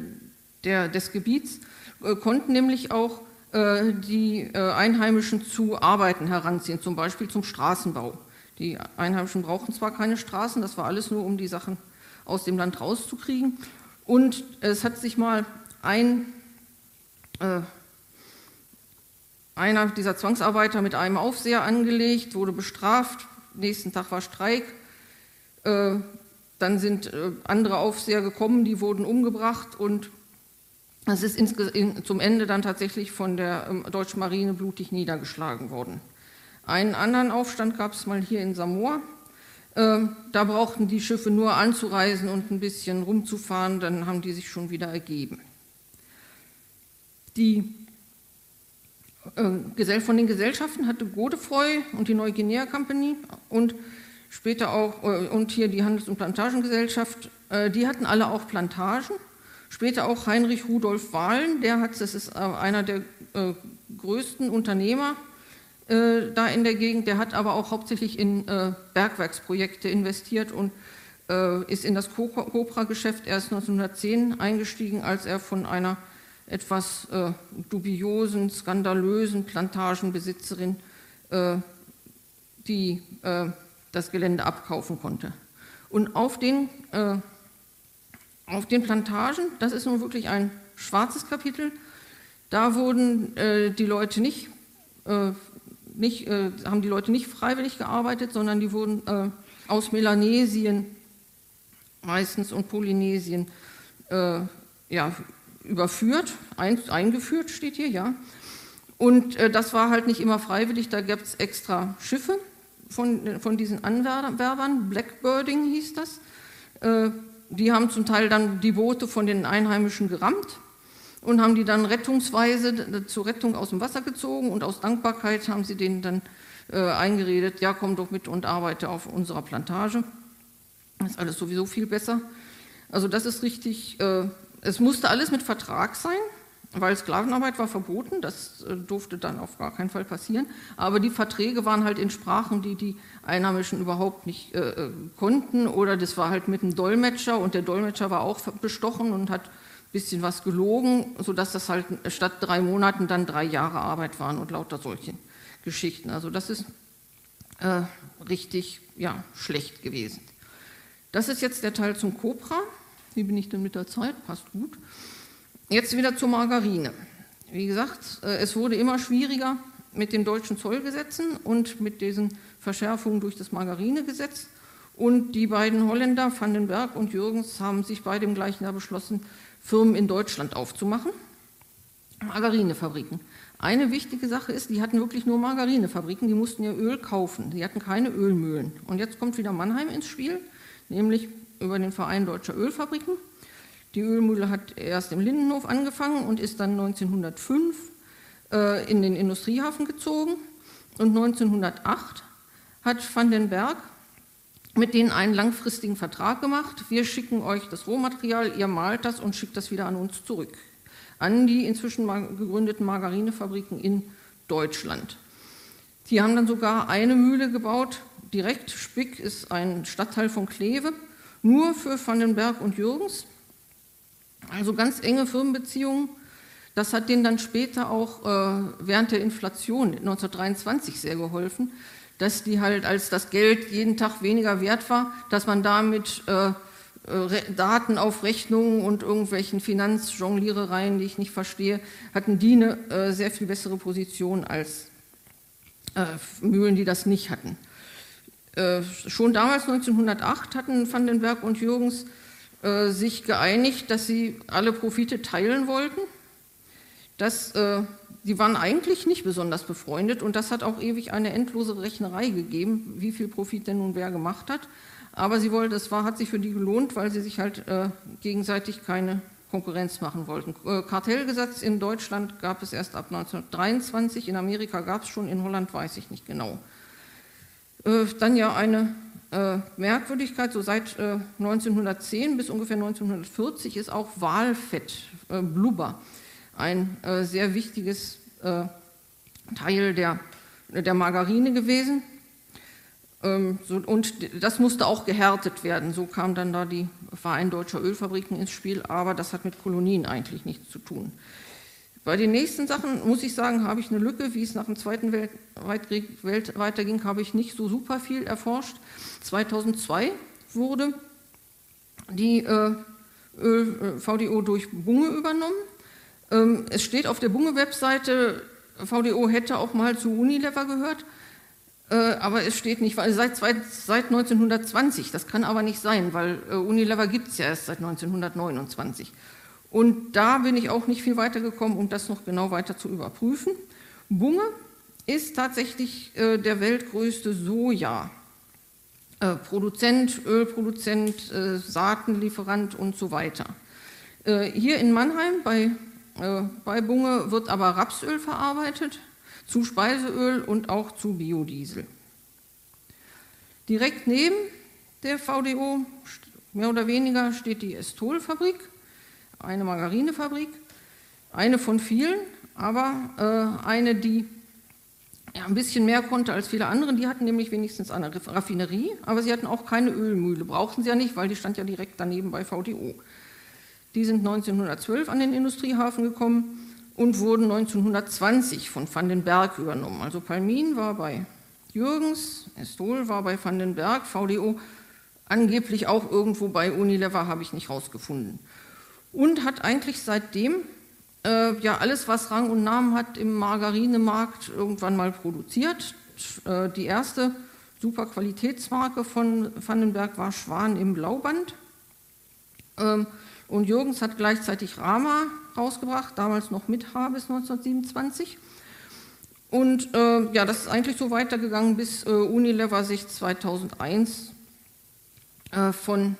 der, des Gebiets äh, konnten nämlich auch die Einheimischen zu Arbeiten heranziehen, zum Beispiel zum Straßenbau. Die Einheimischen brauchten zwar keine Straßen, das war alles nur, um die Sachen aus dem Land rauszukriegen. Und es hat sich mal ein, äh, einer dieser Zwangsarbeiter mit einem Aufseher angelegt, wurde bestraft, nächsten Tag war Streik äh, dann sind äh, andere Aufseher gekommen, die wurden umgebracht und es ist zum Ende dann tatsächlich von der ähm, deutschen Marine blutig niedergeschlagen worden. Einen anderen Aufstand gab es mal hier in Samoa. Ähm, da brauchten die Schiffe nur anzureisen und ein bisschen rumzufahren, dann haben die sich schon wieder ergeben. Die äh, von den Gesellschaften hatte Godefroy und die Neuguinea Company und später auch, äh, und hier die Handels- und Plantagengesellschaft, äh, die hatten alle auch Plantagen. Später auch Heinrich Rudolf Wahlen, der hat, das ist äh, einer der größten Unternehmer da in der Gegend, der hat aber auch hauptsächlich in Bergwerksprojekte investiert und ist in das Copra-Geschäft erst 1910 eingestiegen, als er von einer etwas dubiosen, skandalösen Plantagenbesitzerin die das Gelände abkaufen konnte. Und auf den, äh, auf den Plantagen, das ist nun wirklich ein schwarzes Kapitel, da wurden äh, die Leute nicht, äh, nicht äh, haben die Leute nicht freiwillig gearbeitet, sondern die wurden äh, aus Melanesien meistens und Polynesien äh, ja, überführt, ein, eingeführt steht hier, ja. Und das war halt nicht immer freiwillig, da gab es extra Schiffe, von, von diesen Anwerbern, Blackbirding hieß das. Äh, die haben zum Teil dann die Boote von den Einheimischen gerammt und haben die dann rettungsweise zur Rettung aus dem Wasser gezogen und aus Dankbarkeit haben sie denen dann äh, eingeredet, ja komm doch mit und arbeite auf unserer Plantage. Das ist alles sowieso viel besser. Also das ist richtig, äh, es musste alles mit Vertrag sein, weil Sklavenarbeit war verboten, das äh, durfte dann auf gar keinen Fall passieren. Aber die Verträge waren halt in Sprachen, die die Einheimischen überhaupt nicht äh, äh konnten. Oder das war halt mit einem Dolmetscher und der Dolmetscher war auch bestochen und hat ein bisschen was gelogen, sodass das halt statt drei Monaten dann drei Jahre Arbeit waren und lauter solche Geschichten. Also das ist äh, richtig ja, schlecht gewesen. Das ist jetzt der Teil zum Cobra. Wie bin ich denn mit der Zeit? Passt gut. Jetzt wieder zur Margarine. Wie gesagt, äh, es wurde immer schwieriger mit den deutschen Zollgesetzen und mit diesen Verschärfungen durch das Margarinegesetz. Und die beiden Holländer, Vandenberg und Jürgens, haben sich bei dem gleichen Jahr beschlossen, Firmen in Deutschland aufzumachen. Margarinefabriken. Eine wichtige Sache ist, die hatten wirklich nur Margarinefabriken, die mussten ihr Öl kaufen. Die hatten keine Ölmühlen. Und jetzt kommt wieder Mannheim ins Spiel, nämlich über den Verein Deutscher Ölfabriken. Die Ölmühle hat erst im Lindenhof angefangen und ist dann 1905 äh, in den Industriehafen gezogen. Und 1908 hat Van den Berg mit denen einen langfristigen Vertrag gemacht. Wir schicken euch das Rohmaterial, ihr malt das und schickt das wieder an uns zurück. An die inzwischen gegründeten Margarinefabriken in Deutschland. Die haben dann sogar eine Mühle gebaut, direkt. Spick ist ein Stadtteil von Kleve, nur für Van den Berg und Jürgens. Also ganz enge Firmenbeziehungen. Das hat denen dann später auch äh, während der Inflation 1923 sehr geholfen. dass die halt, als das Geld jeden Tag weniger wert war, dass man damit äh, Daten auf Rechnungen und irgendwelchen Finanzjonglierereien, die ich nicht verstehe, hatten die eine äh, sehr viel bessere Position als äh, Mühlen, die das nicht hatten. Äh, schon damals, 1908, hatten Vandenberg und Jürgens äh, sich geeinigt, dass sie alle Profite teilen wollten. Das, äh, die waren eigentlich nicht besonders befreundet und das hat auch ewig eine endlose Rechnerei gegeben, wie viel Profit denn nun wer gemacht hat. Aber sie wollte, es war, hat sich für die gelohnt, weil sie sich halt äh, gegenseitig keine Konkurrenz machen wollten. Äh, Kartellgesetz in Deutschland gab es erst ab 1923, in Amerika gab es schon, in Holland weiß ich nicht genau. Äh, dann ja eine äh, Merkwürdigkeit, so seit 1910 bis ungefähr 1940 ist auch Walfett, Blubber, ein sehr wichtiges Teil der, der Margarine gewesen. Ähm, und das musste auch gehärtet werden. So kam dann da die Verein Deutscher Ölfabriken ins Spiel, aber das hat mit Kolonien eigentlich nichts zu tun. Bei den nächsten Sachen muss ich sagen, habe ich eine Lücke. Wie es nach dem Zweiten Weltkrieg weiterging, habe ich nicht so super viel erforscht. 2002 wurde die äh, VDO durch Bunge übernommen. Ähm, es steht auf der Bunge-Webseite, VDO hätte auch mal zu Unilever gehört. Äh, aber es steht nicht, weil seit, seit 1920, das kann aber nicht sein, weil äh, Unilever gibt es ja erst seit 1929. Und da bin ich auch nicht viel weitergekommen, um das noch genau weiter zu überprüfen. Bunge ist tatsächlich äh, der weltgrößte Soja. Produzent, Ölproduzent, Saatenlieferant und so weiter. Hier in Mannheim bei, bei Bunge wird aber Rapsöl verarbeitet, zu Speiseöl und auch zu Biodiesel. Direkt neben der VDO, mehr oder weniger, steht die Estol-Fabrik, eine Margarinefabrik, eine von vielen, aber äh, eine, die ja, ein bisschen mehr konnte als viele andere. Die hatten nämlich wenigstens eine Raffinerie, aber sie hatten auch keine Ölmühle. Brauchten sie ja nicht, weil die stand ja direkt daneben bei VDO. Die sind 1912 an den Industriehafen gekommen und wurden 1920 von Van den Berg übernommen. Also Palmin war bei Jürgens, Estol war bei Van den Berg, VDO angeblich auch irgendwo bei Unilever, habe ich nicht rausgefunden. Und hat eigentlich seitdem äh, ja alles, was Rang und Namen hat, im Margarinemarkt irgendwann mal produziert. Äh, die erste super Qualitätsmarke von Vandenberg war Schwan im Blauband. Ähm, und Jürgens hat gleichzeitig Rama rausgebracht, damals noch mit H bis 1927. Und äh, ja, das ist eigentlich so weitergegangen, bis äh, Unilever sich 2001 äh, von,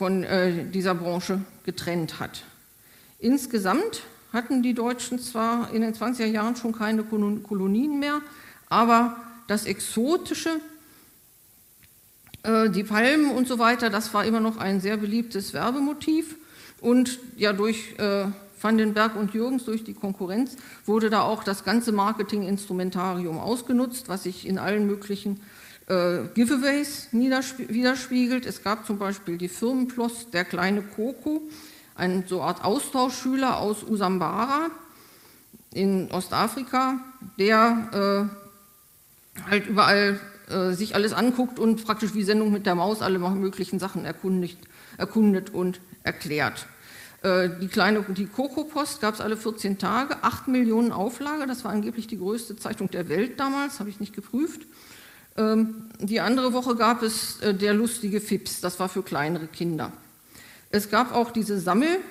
von äh, dieser Branche getrennt hat. Insgesamt hatten die Deutschen zwar in den 20er Jahren schon keine Kolonien mehr, aber das Exotische äh, die Palmen und so weiter, das war immer noch ein sehr beliebtes Werbemotiv. Und ja, durch äh, Van den Berg und Jürgens, durch die Konkurrenz, wurde da auch das ganze Marketinginstrumentarium ausgenutzt, was sich in allen möglichen äh, Giveaways widerspiegelt. Es gab zum Beispiel die Firmenploss Der kleine Coco, ein so Art Austauschschüler aus Usambara in Ostafrika, der äh, halt überall äh, sich alles anguckt und praktisch wie Sendung mit der Maus alle möglichen Sachen erkundigt, erkundet und erklärt. Äh, die kleine die Coco-Post gab es alle 14 Tage, 8 Millionen Auflage, das war angeblich die größte Zeitung der Welt damals, habe ich nicht geprüft. Ähm, die andere Woche gab es äh, der lustige Fips, das war für kleinere Kinder. Es gab auch diese Sammelmarken,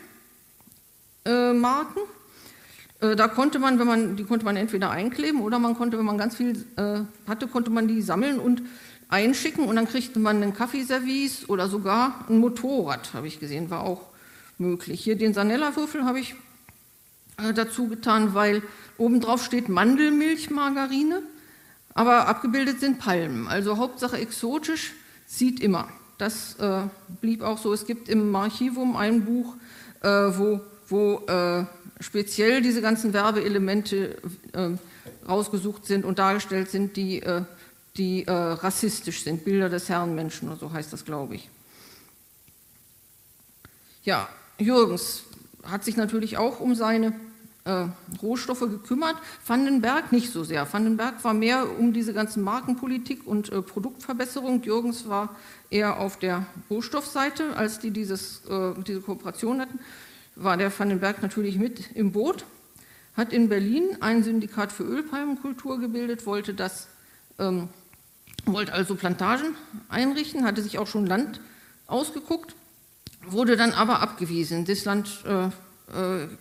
äh, da konnte man, wenn man, die konnte man entweder einkleben oder man konnte, wenn man ganz viel äh, hatte, konnte man die sammeln und einschicken und dann kriegte man einen Kaffeeservice oder sogar ein Motorrad, habe ich gesehen, war auch möglich. Hier den Sanella-Würfel habe ich äh, dazu getan, weil obendrauf steht Mandelmilchmargarine, aber abgebildet sind Palmen. Also Hauptsache exotisch, zieht immer. Das äh, blieb auch so. Es gibt im Archivum ein Buch, äh, wo, wo äh, speziell diese ganzen Werbeelemente äh, rausgesucht sind und dargestellt sind, die, äh, die äh, rassistisch sind, Bilder des Herrenmenschen oder so heißt das, glaube ich. Ja, Jürgens hat sich natürlich auch um seine äh, Rohstoffe gekümmert, Vandenberg nicht so sehr. Vandenberg war mehr um diese ganzen Markenpolitik und äh, Produktverbesserung. Jürgens war eher auf der Rohstoffseite, als die dieses, äh, diese Kooperation hatten, war der Vandenberg natürlich mit im Boot, hat in Berlin ein Syndikat für Ölpalmenkultur gebildet, wollte das, ähm, wollte also Plantagen einrichten, hatte sich auch schon Land ausgeguckt, wurde dann aber abgewiesen. Das Land äh,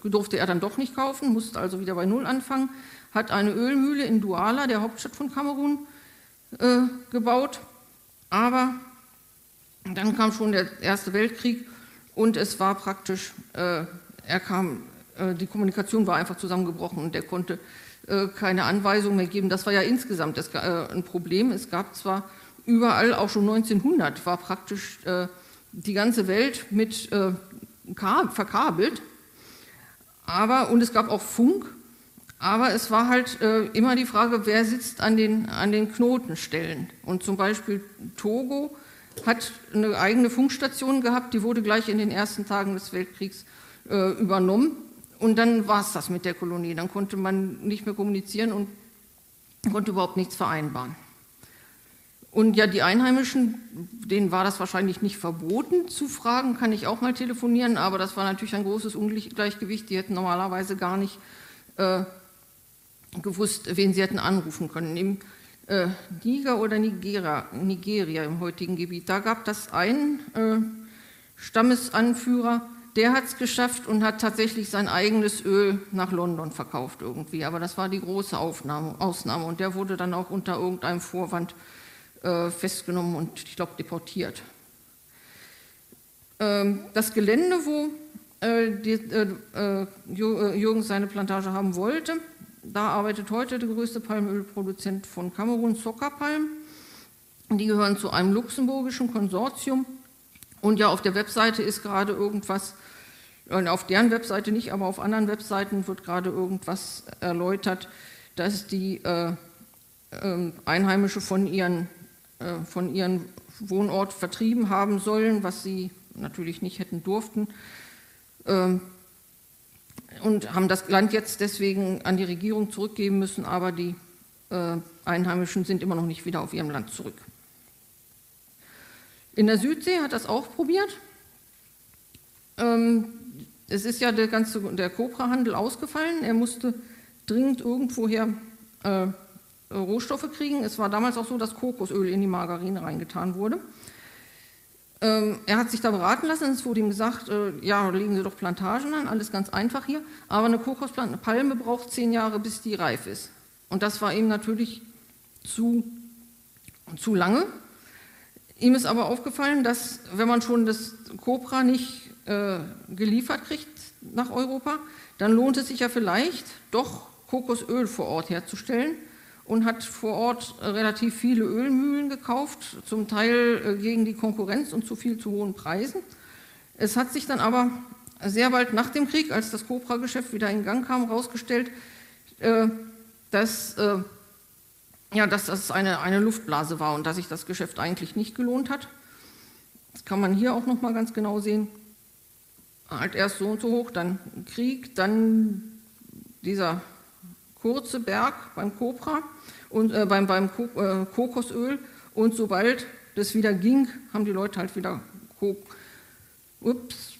durfte er dann doch nicht kaufen, musste also wieder bei Null anfangen, hat eine Ölmühle in Douala, der Hauptstadt von Kamerun, äh, gebaut. Aber dann kam schon der Erste Weltkrieg und es war praktisch, äh, er kam, äh, die Kommunikation war einfach zusammengebrochen und er konnte äh, keine Anweisung mehr geben. Das war ja insgesamt äh, ein Problem. Es gab zwar überall, auch schon 1900, war praktisch die ganze Welt mit verkabelt aber, und es gab auch Funk, aber es war halt äh, immer die Frage, wer sitzt an den, an den Knotenstellen. Und zum Beispiel Togo hat eine eigene Funkstation gehabt, die wurde gleich in den ersten Tagen des Weltkriegs äh, übernommen. Und dann war es das mit der Kolonie. Dann konnte man nicht mehr kommunizieren und konnte überhaupt nichts vereinbaren. Und ja, die Einheimischen, denen war das wahrscheinlich nicht verboten zu fragen, kann ich auch mal telefonieren, aber das war natürlich ein großes Ungleichgewicht. Die hätten normalerweise gar nicht äh, gewusst, wen sie hätten anrufen können. Im äh, Niger oder Nigeria, Nigeria im heutigen Gebiet, da gab das einen äh, Stammesanführer, der hat es geschafft und hat tatsächlich sein eigenes Öl nach London verkauft irgendwie. Aber das war die große Aufnahme, Ausnahme und der wurde dann auch unter irgendeinem Vorwand äh, festgenommen und ich glaube deportiert. Ähm, das Gelände, wo äh, äh, äh, Jürgen seine Plantage haben wollte, da arbeitet heute der größte Palmölproduzent von Kamerun, Soccerpalm. Die gehören zu einem luxemburgischen Konsortium. Und ja, auf der Webseite ist gerade irgendwas, auf deren Webseite nicht, aber auf anderen Webseiten wird gerade irgendwas erläutert, dass die äh, äh, Einheimische von ihren äh, von ihrem Wohnort vertrieben haben sollen, was sie natürlich nicht hätten durften. Ähm, und haben das Land jetzt deswegen an die Regierung zurückgeben müssen, aber die äh, Einheimischen sind immer noch nicht wieder auf ihrem Land zurück. In der Südsee hat das auch probiert. Ähm, es ist ja der ganze der Cobra-Handel ausgefallen. Er musste dringend irgendwoher äh, äh, Rohstoffe kriegen. Es war damals auch so, dass Kokosöl in die Margarine reingetan wurde. Ähm, er hat sich da beraten lassen, es wurde ihm gesagt, äh, ja, legen Sie doch Plantagen an, alles ganz einfach hier, aber eine Kokospalme braucht zehn Jahre, bis die reif ist. Und das war ihm natürlich zu, zu lange. Ihm ist aber aufgefallen, dass wenn man schon das Copra nicht äh, geliefert kriegt nach Europa, dann lohnt es sich ja vielleicht doch Kokosöl vor Ort herzustellen und hat vor Ort relativ viele Ölmühlen gekauft, zum Teil äh, gegen die Konkurrenz und zu viel zu hohen Preisen. Es hat sich dann aber sehr bald nach dem Krieg, als das Cobra-Geschäft wieder in Gang kam, herausgestellt, äh, dass, äh, ja, dass das eine, eine Luftblase war und dass sich das Geschäft eigentlich nicht gelohnt hat. Das kann man hier auch noch mal ganz genau sehen. Halt erst so und so hoch, dann Krieg, dann dieser kurze Berg beim Cobra und äh, beim, beim äh, Kokosöl und sobald das wieder ging, haben die Leute halt wieder Co ups,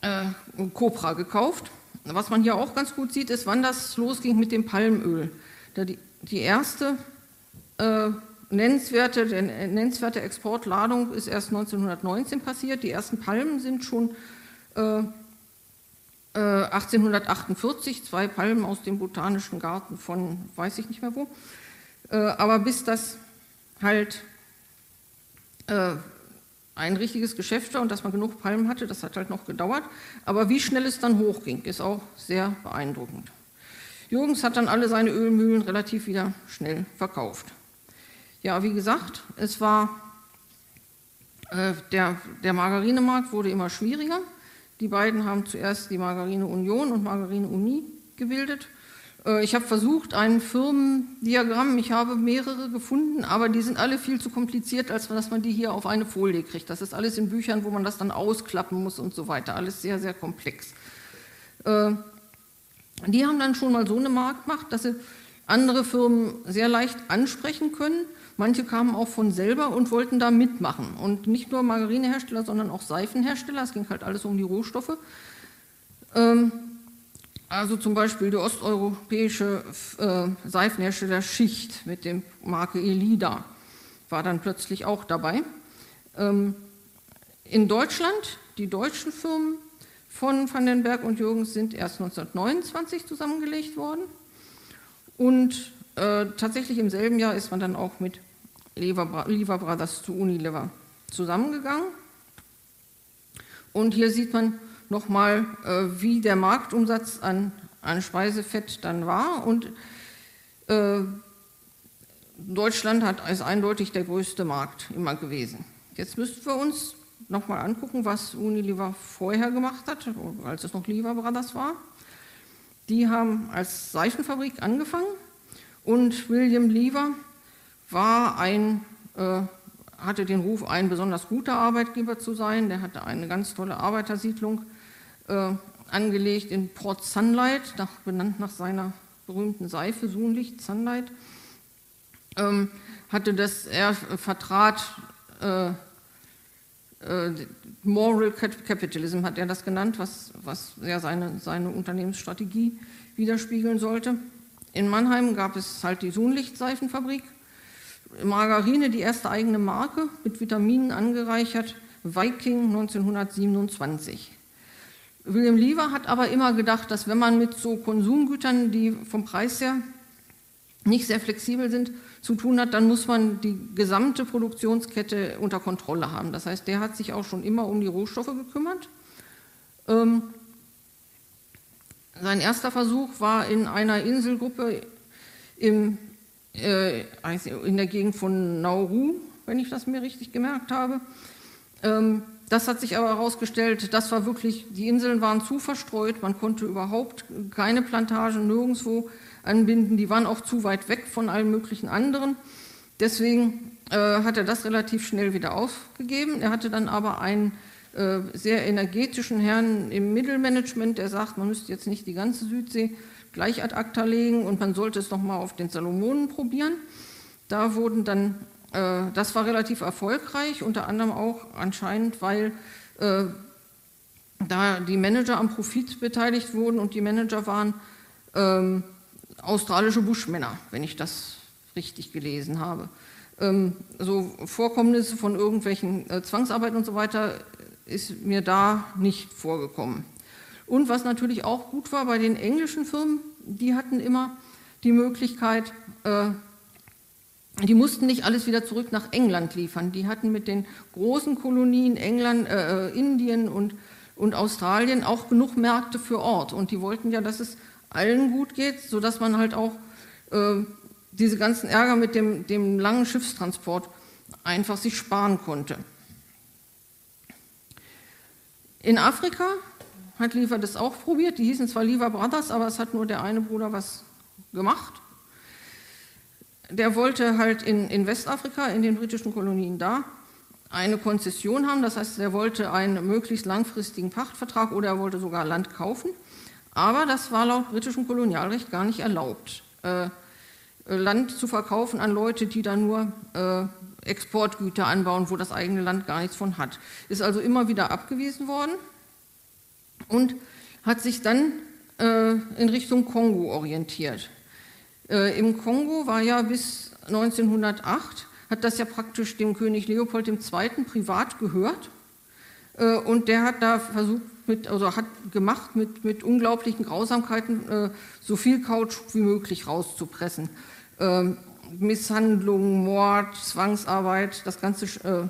äh, Cobra gekauft. Was man hier auch ganz gut sieht, ist, wann das losging mit dem Palmöl. Da die, die erste äh, nennenswerte, nennenswerte Exportladung ist erst 1919 passiert. Die ersten Palmen sind schon äh, 1848 äh, zwei Palmen aus dem Botanischen Garten von weiß ich nicht mehr wo. Äh, aber bis das halt äh, ein richtiges Geschäft war und dass man genug Palmen hatte, das hat halt noch gedauert. Aber wie schnell es dann hochging, ist auch sehr beeindruckend. Jürgens hat dann alle seine Ölmühlen relativ wieder schnell verkauft. Ja, wie gesagt, es war der, der Margarinemarkt wurde immer schwieriger. Die beiden haben zuerst die Margarine Union und Margarine Uni gebildet. Äh, ich habe versucht, ein Firmendiagramm, ich habe mehrere gefunden, aber die sind alle viel zu kompliziert, als dass man die hier auf eine Folie kriegt. Das ist alles in Büchern, wo man das dann ausklappen muss und so weiter. Alles sehr, sehr komplex. Äh, Die haben dann schon mal so eine Marktmacht, dass sie andere Firmen sehr leicht ansprechen können. Manche kamen auch von selber und wollten da mitmachen. Und nicht nur Margarinehersteller, sondern auch Seifenhersteller. Es ging halt alles um die Rohstoffe. Ähm, also zum Beispiel die osteuropäische äh, Seifenhersteller Schicht mit dem Marke Elida war dann plötzlich auch dabei. Ähm, in Deutschland, die deutschen Firmen von Vandenberg und Jürgens sind erst 1929 zusammengelegt worden. Und äh, tatsächlich im selben Jahr ist man dann auch mit Lever, Brothers zu Unilever zusammengegangen. Und hier sieht man nochmal, äh, wie der Marktumsatz an, an Speisefett dann war. Und äh, Deutschland hat, ist eindeutig der größte Markt immer gewesen. Jetzt müssten wir uns nochmal angucken, was Unilever vorher gemacht hat, als es noch Lever Brothers war. Die haben als Seifenfabrik angefangen und William Lever war ein, äh, hatte den Ruf, ein besonders guter Arbeitgeber zu sein. Der hatte eine ganz tolle Arbeitersiedlung äh, angelegt in Port Sunlight, nach, benannt nach seiner berühmten Seife, Sunlicht, Sunlight. Ähm, hatte das, er vertrat äh, äh, Moral Capitalism, hat er das genannt, was, was ja seine, seine Unternehmensstrategie widerspiegeln sollte. In Mannheim gab es halt die Sunlichtseifenfabrik, Margarine, die erste eigene Marke, mit Vitaminen angereichert, Viking 1927. William Lever hat aber immer gedacht, dass wenn man mit so Konsumgütern, die vom Preis her nicht sehr flexibel sind, zu tun hat, dann muss man die gesamte Produktionskette unter Kontrolle haben. Das heißt, der hat sich auch schon immer um die Rohstoffe gekümmert. Ähm, sein erster Versuch war in einer Inselgruppe im, in der Gegend von Nauru, wenn ich das mir richtig gemerkt habe. Ähm, das hat sich aber herausgestellt, das war wirklich, die Inseln waren zu verstreut, man konnte überhaupt keine Plantagen nirgendwo anbinden. Die waren auch zu weit weg von allen möglichen anderen. Deswegen äh, hat er das relativ schnell wieder aufgegeben. Er hatte dann aber einen äh, sehr energetischen Herrn im Mittelmanagement, der sagt, man müsste jetzt nicht die ganze Südsee gleich ad acta legen und man sollte es nochmal auf den Salomonen probieren. Da wurden dann, äh, das war relativ erfolgreich, unter anderem auch anscheinend, weil äh, da die Manager am Profit beteiligt wurden und die Manager waren ähm, australische Buschmänner, wenn ich das richtig gelesen habe. Ähm, so Vorkommnisse von irgendwelchen äh, Zwangsarbeiten und so weiter ist mir da nicht vorgekommen. Und was natürlich auch gut war bei den englischen Firmen, die hatten immer die Möglichkeit, äh, die mussten nicht alles wieder zurück nach England liefern. Die hatten mit den großen Kolonien England, äh, äh Indien und, und Australien auch genug Märkte für Ort. Und die wollten ja, dass es allen gut geht, sodass man halt auch äh, diese ganzen Ärger mit dem, dem langen Schiffstransport einfach sich sparen konnte. In Afrika hat Liefer das auch probiert. Die hießen zwar Liefer Brothers, aber es hat nur der eine Bruder was gemacht. Der wollte halt in, in Westafrika, in den britischen Kolonien da, eine Konzession haben. Das heißt, er wollte einen möglichst langfristigen Pachtvertrag oder er wollte sogar Land kaufen. Aber das war laut britischem Kolonialrecht gar nicht erlaubt, äh, Land zu verkaufen an Leute, die da nur äh, Exportgüter anbauen, wo das eigene Land gar nichts von hat. Ist also immer wieder abgewiesen worden und hat sich dann äh, in Richtung Kongo orientiert. Äh, Im Kongo war ja bis 1908, hat das ja praktisch dem König Leopold II. privat gehört äh, und der hat da versucht, mit, also hat gemacht, mit, mit unglaublichen Grausamkeiten äh, so viel Kautschuk wie möglich rauszupressen. Ähm, Misshandlung, Mord, Zwangsarbeit, das Ganze äh,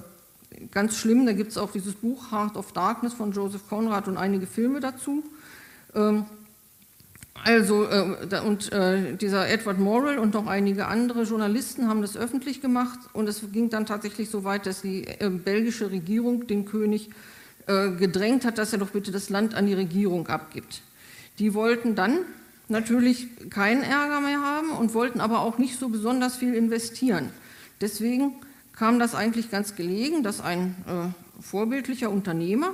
ganz schlimm. Da gibt es auch dieses Buch Heart of Darkness von Joseph Conrad und einige Filme dazu. Ähm, also, äh, und äh, dieser Edward Morrill und noch einige andere Journalisten haben das öffentlich gemacht und es ging dann tatsächlich so weit, dass die äh, belgische Regierung den König äh, gedrängt hat, dass er doch bitte das Land an die Regierung abgibt. Die wollten dann natürlich keinen Ärger mehr haben und wollten aber auch nicht so besonders viel investieren. Deswegen kam das eigentlich ganz gelegen, dass ein äh, vorbildlicher Unternehmer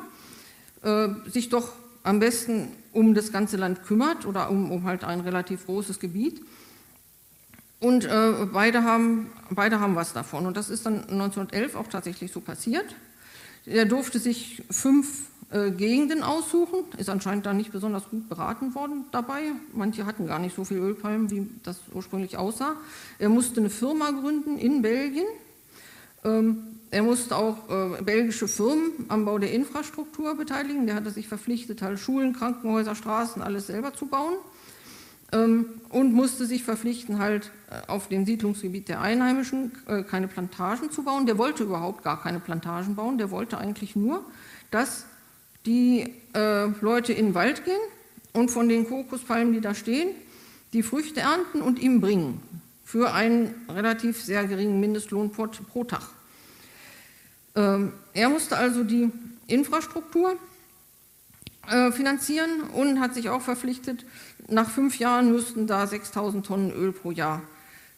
äh, sich doch am besten um das ganze Land kümmert oder um, um halt ein relativ großes Gebiet. Und äh, beide, haben, beide haben was davon. Und das ist dann 1911 auch tatsächlich so passiert. Er durfte sich fünf äh, Gegenden aussuchen, ist anscheinend da nicht besonders gut beraten worden dabei. Manche hatten gar nicht so viel Ölpalmen, wie das ursprünglich aussah. Er musste eine Firma gründen in Belgien. Ähm, er musste auch äh, belgische Firmen am Bau der Infrastruktur beteiligen. Der hatte sich verpflichtet, halt Schulen, Krankenhäuser, Straßen, alles selber zu bauen. Ähm, und musste sich verpflichten, halt äh, auf dem Siedlungsgebiet der Einheimischen äh, keine Plantagen zu bauen. Der wollte überhaupt gar keine Plantagen bauen. Der wollte eigentlich nur, dass die äh, Leute in den Wald gehen und von den Kokospalmen, die da stehen, die Früchte ernten und ihm bringen. Für einen relativ sehr geringen Mindestlohn pro, pro Tag. Ähm, er musste also die Infrastruktur äh, finanzieren und hat sich auch verpflichtet, nach fünf Jahren müssten da 6000 Tonnen Öl pro Jahr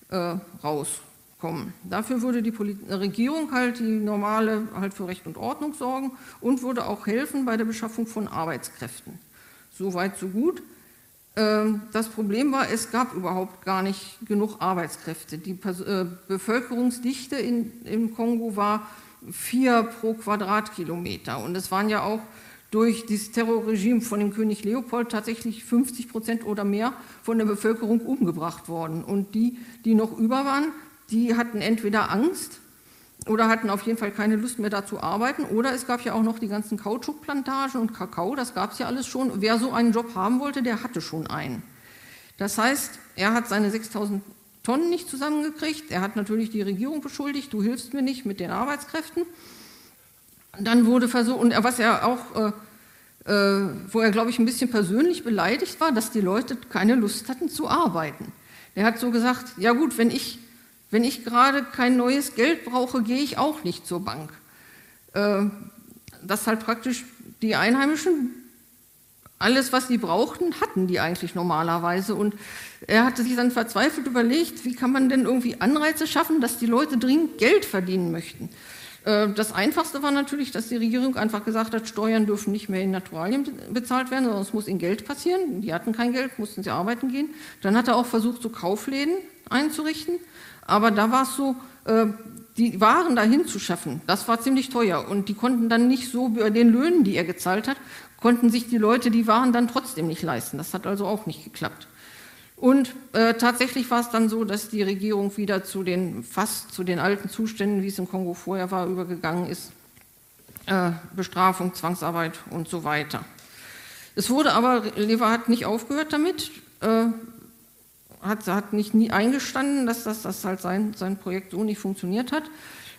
äh, rauskommen. Dafür würde die Regierung halt die normale halt für Recht und Ordnung sorgen und würde auch helfen bei der Beschaffung von Arbeitskräften. Soweit, so gut. Ähm, das Problem war, es gab überhaupt gar nicht genug Arbeitskräfte. Die äh, Bevölkerungsdichte in, im Kongo war vier pro Quadratkilometer und es waren ja auch durch das Terrorregime von dem König Leopold tatsächlich 50 Prozent oder mehr von der Bevölkerung umgebracht worden. Und die, die noch über waren, die hatten entweder Angst oder hatten auf jeden Fall keine Lust mehr da zu arbeiten. Oder es gab ja auch noch die ganzen Kautschukplantagen und Kakao, das gab es ja alles schon. Wer so einen Job haben wollte, der hatte schon einen. Das heißt, er hat seine 6000 Tonnen nicht zusammengekriegt. Er hat natürlich die Regierung beschuldigt, du hilfst mir nicht mit den Arbeitskräften. Dann wurde versucht, und was er auch, äh, äh, wo er, glaube ich, ein bisschen persönlich beleidigt war, dass die Leute keine Lust hatten zu arbeiten. Er hat so gesagt, ja gut, wenn ich, wenn ich gerade kein neues Geld brauche, gehe ich auch nicht zur Bank. Äh, dass halt praktisch die Einheimischen alles, was sie brauchten, hatten die eigentlich normalerweise. Und er hatte sich dann verzweifelt überlegt, wie kann man denn irgendwie Anreize schaffen, dass die Leute dringend Geld verdienen möchten. Äh, das Einfachste war natürlich, dass die Regierung einfach gesagt hat, Steuern dürfen nicht mehr in Naturalien bezahlt werden, sondern es muss in Geld passieren. Die hatten kein Geld, mussten sie arbeiten gehen. Dann hat er auch versucht, so Kaufläden einzurichten. Aber da war es so, äh, die Waren dahin zu schaffen, das war ziemlich teuer. Und die konnten dann nicht so bei den Löhnen, die er gezahlt hat, konnten sich die Leute die Waren dann trotzdem nicht leisten. Das hat also auch nicht geklappt. Und äh, tatsächlich war es dann so, dass die Regierung wieder zu den fast zu den alten Zuständen, wie es im Kongo vorher war, übergegangen ist. Äh, Bestrafung, Zwangsarbeit und so weiter. Es wurde aber, Lever hat nicht aufgehört damit, äh, hat, hat nicht nie eingestanden, dass das, das halt sein, sein Projekt so nicht funktioniert hat.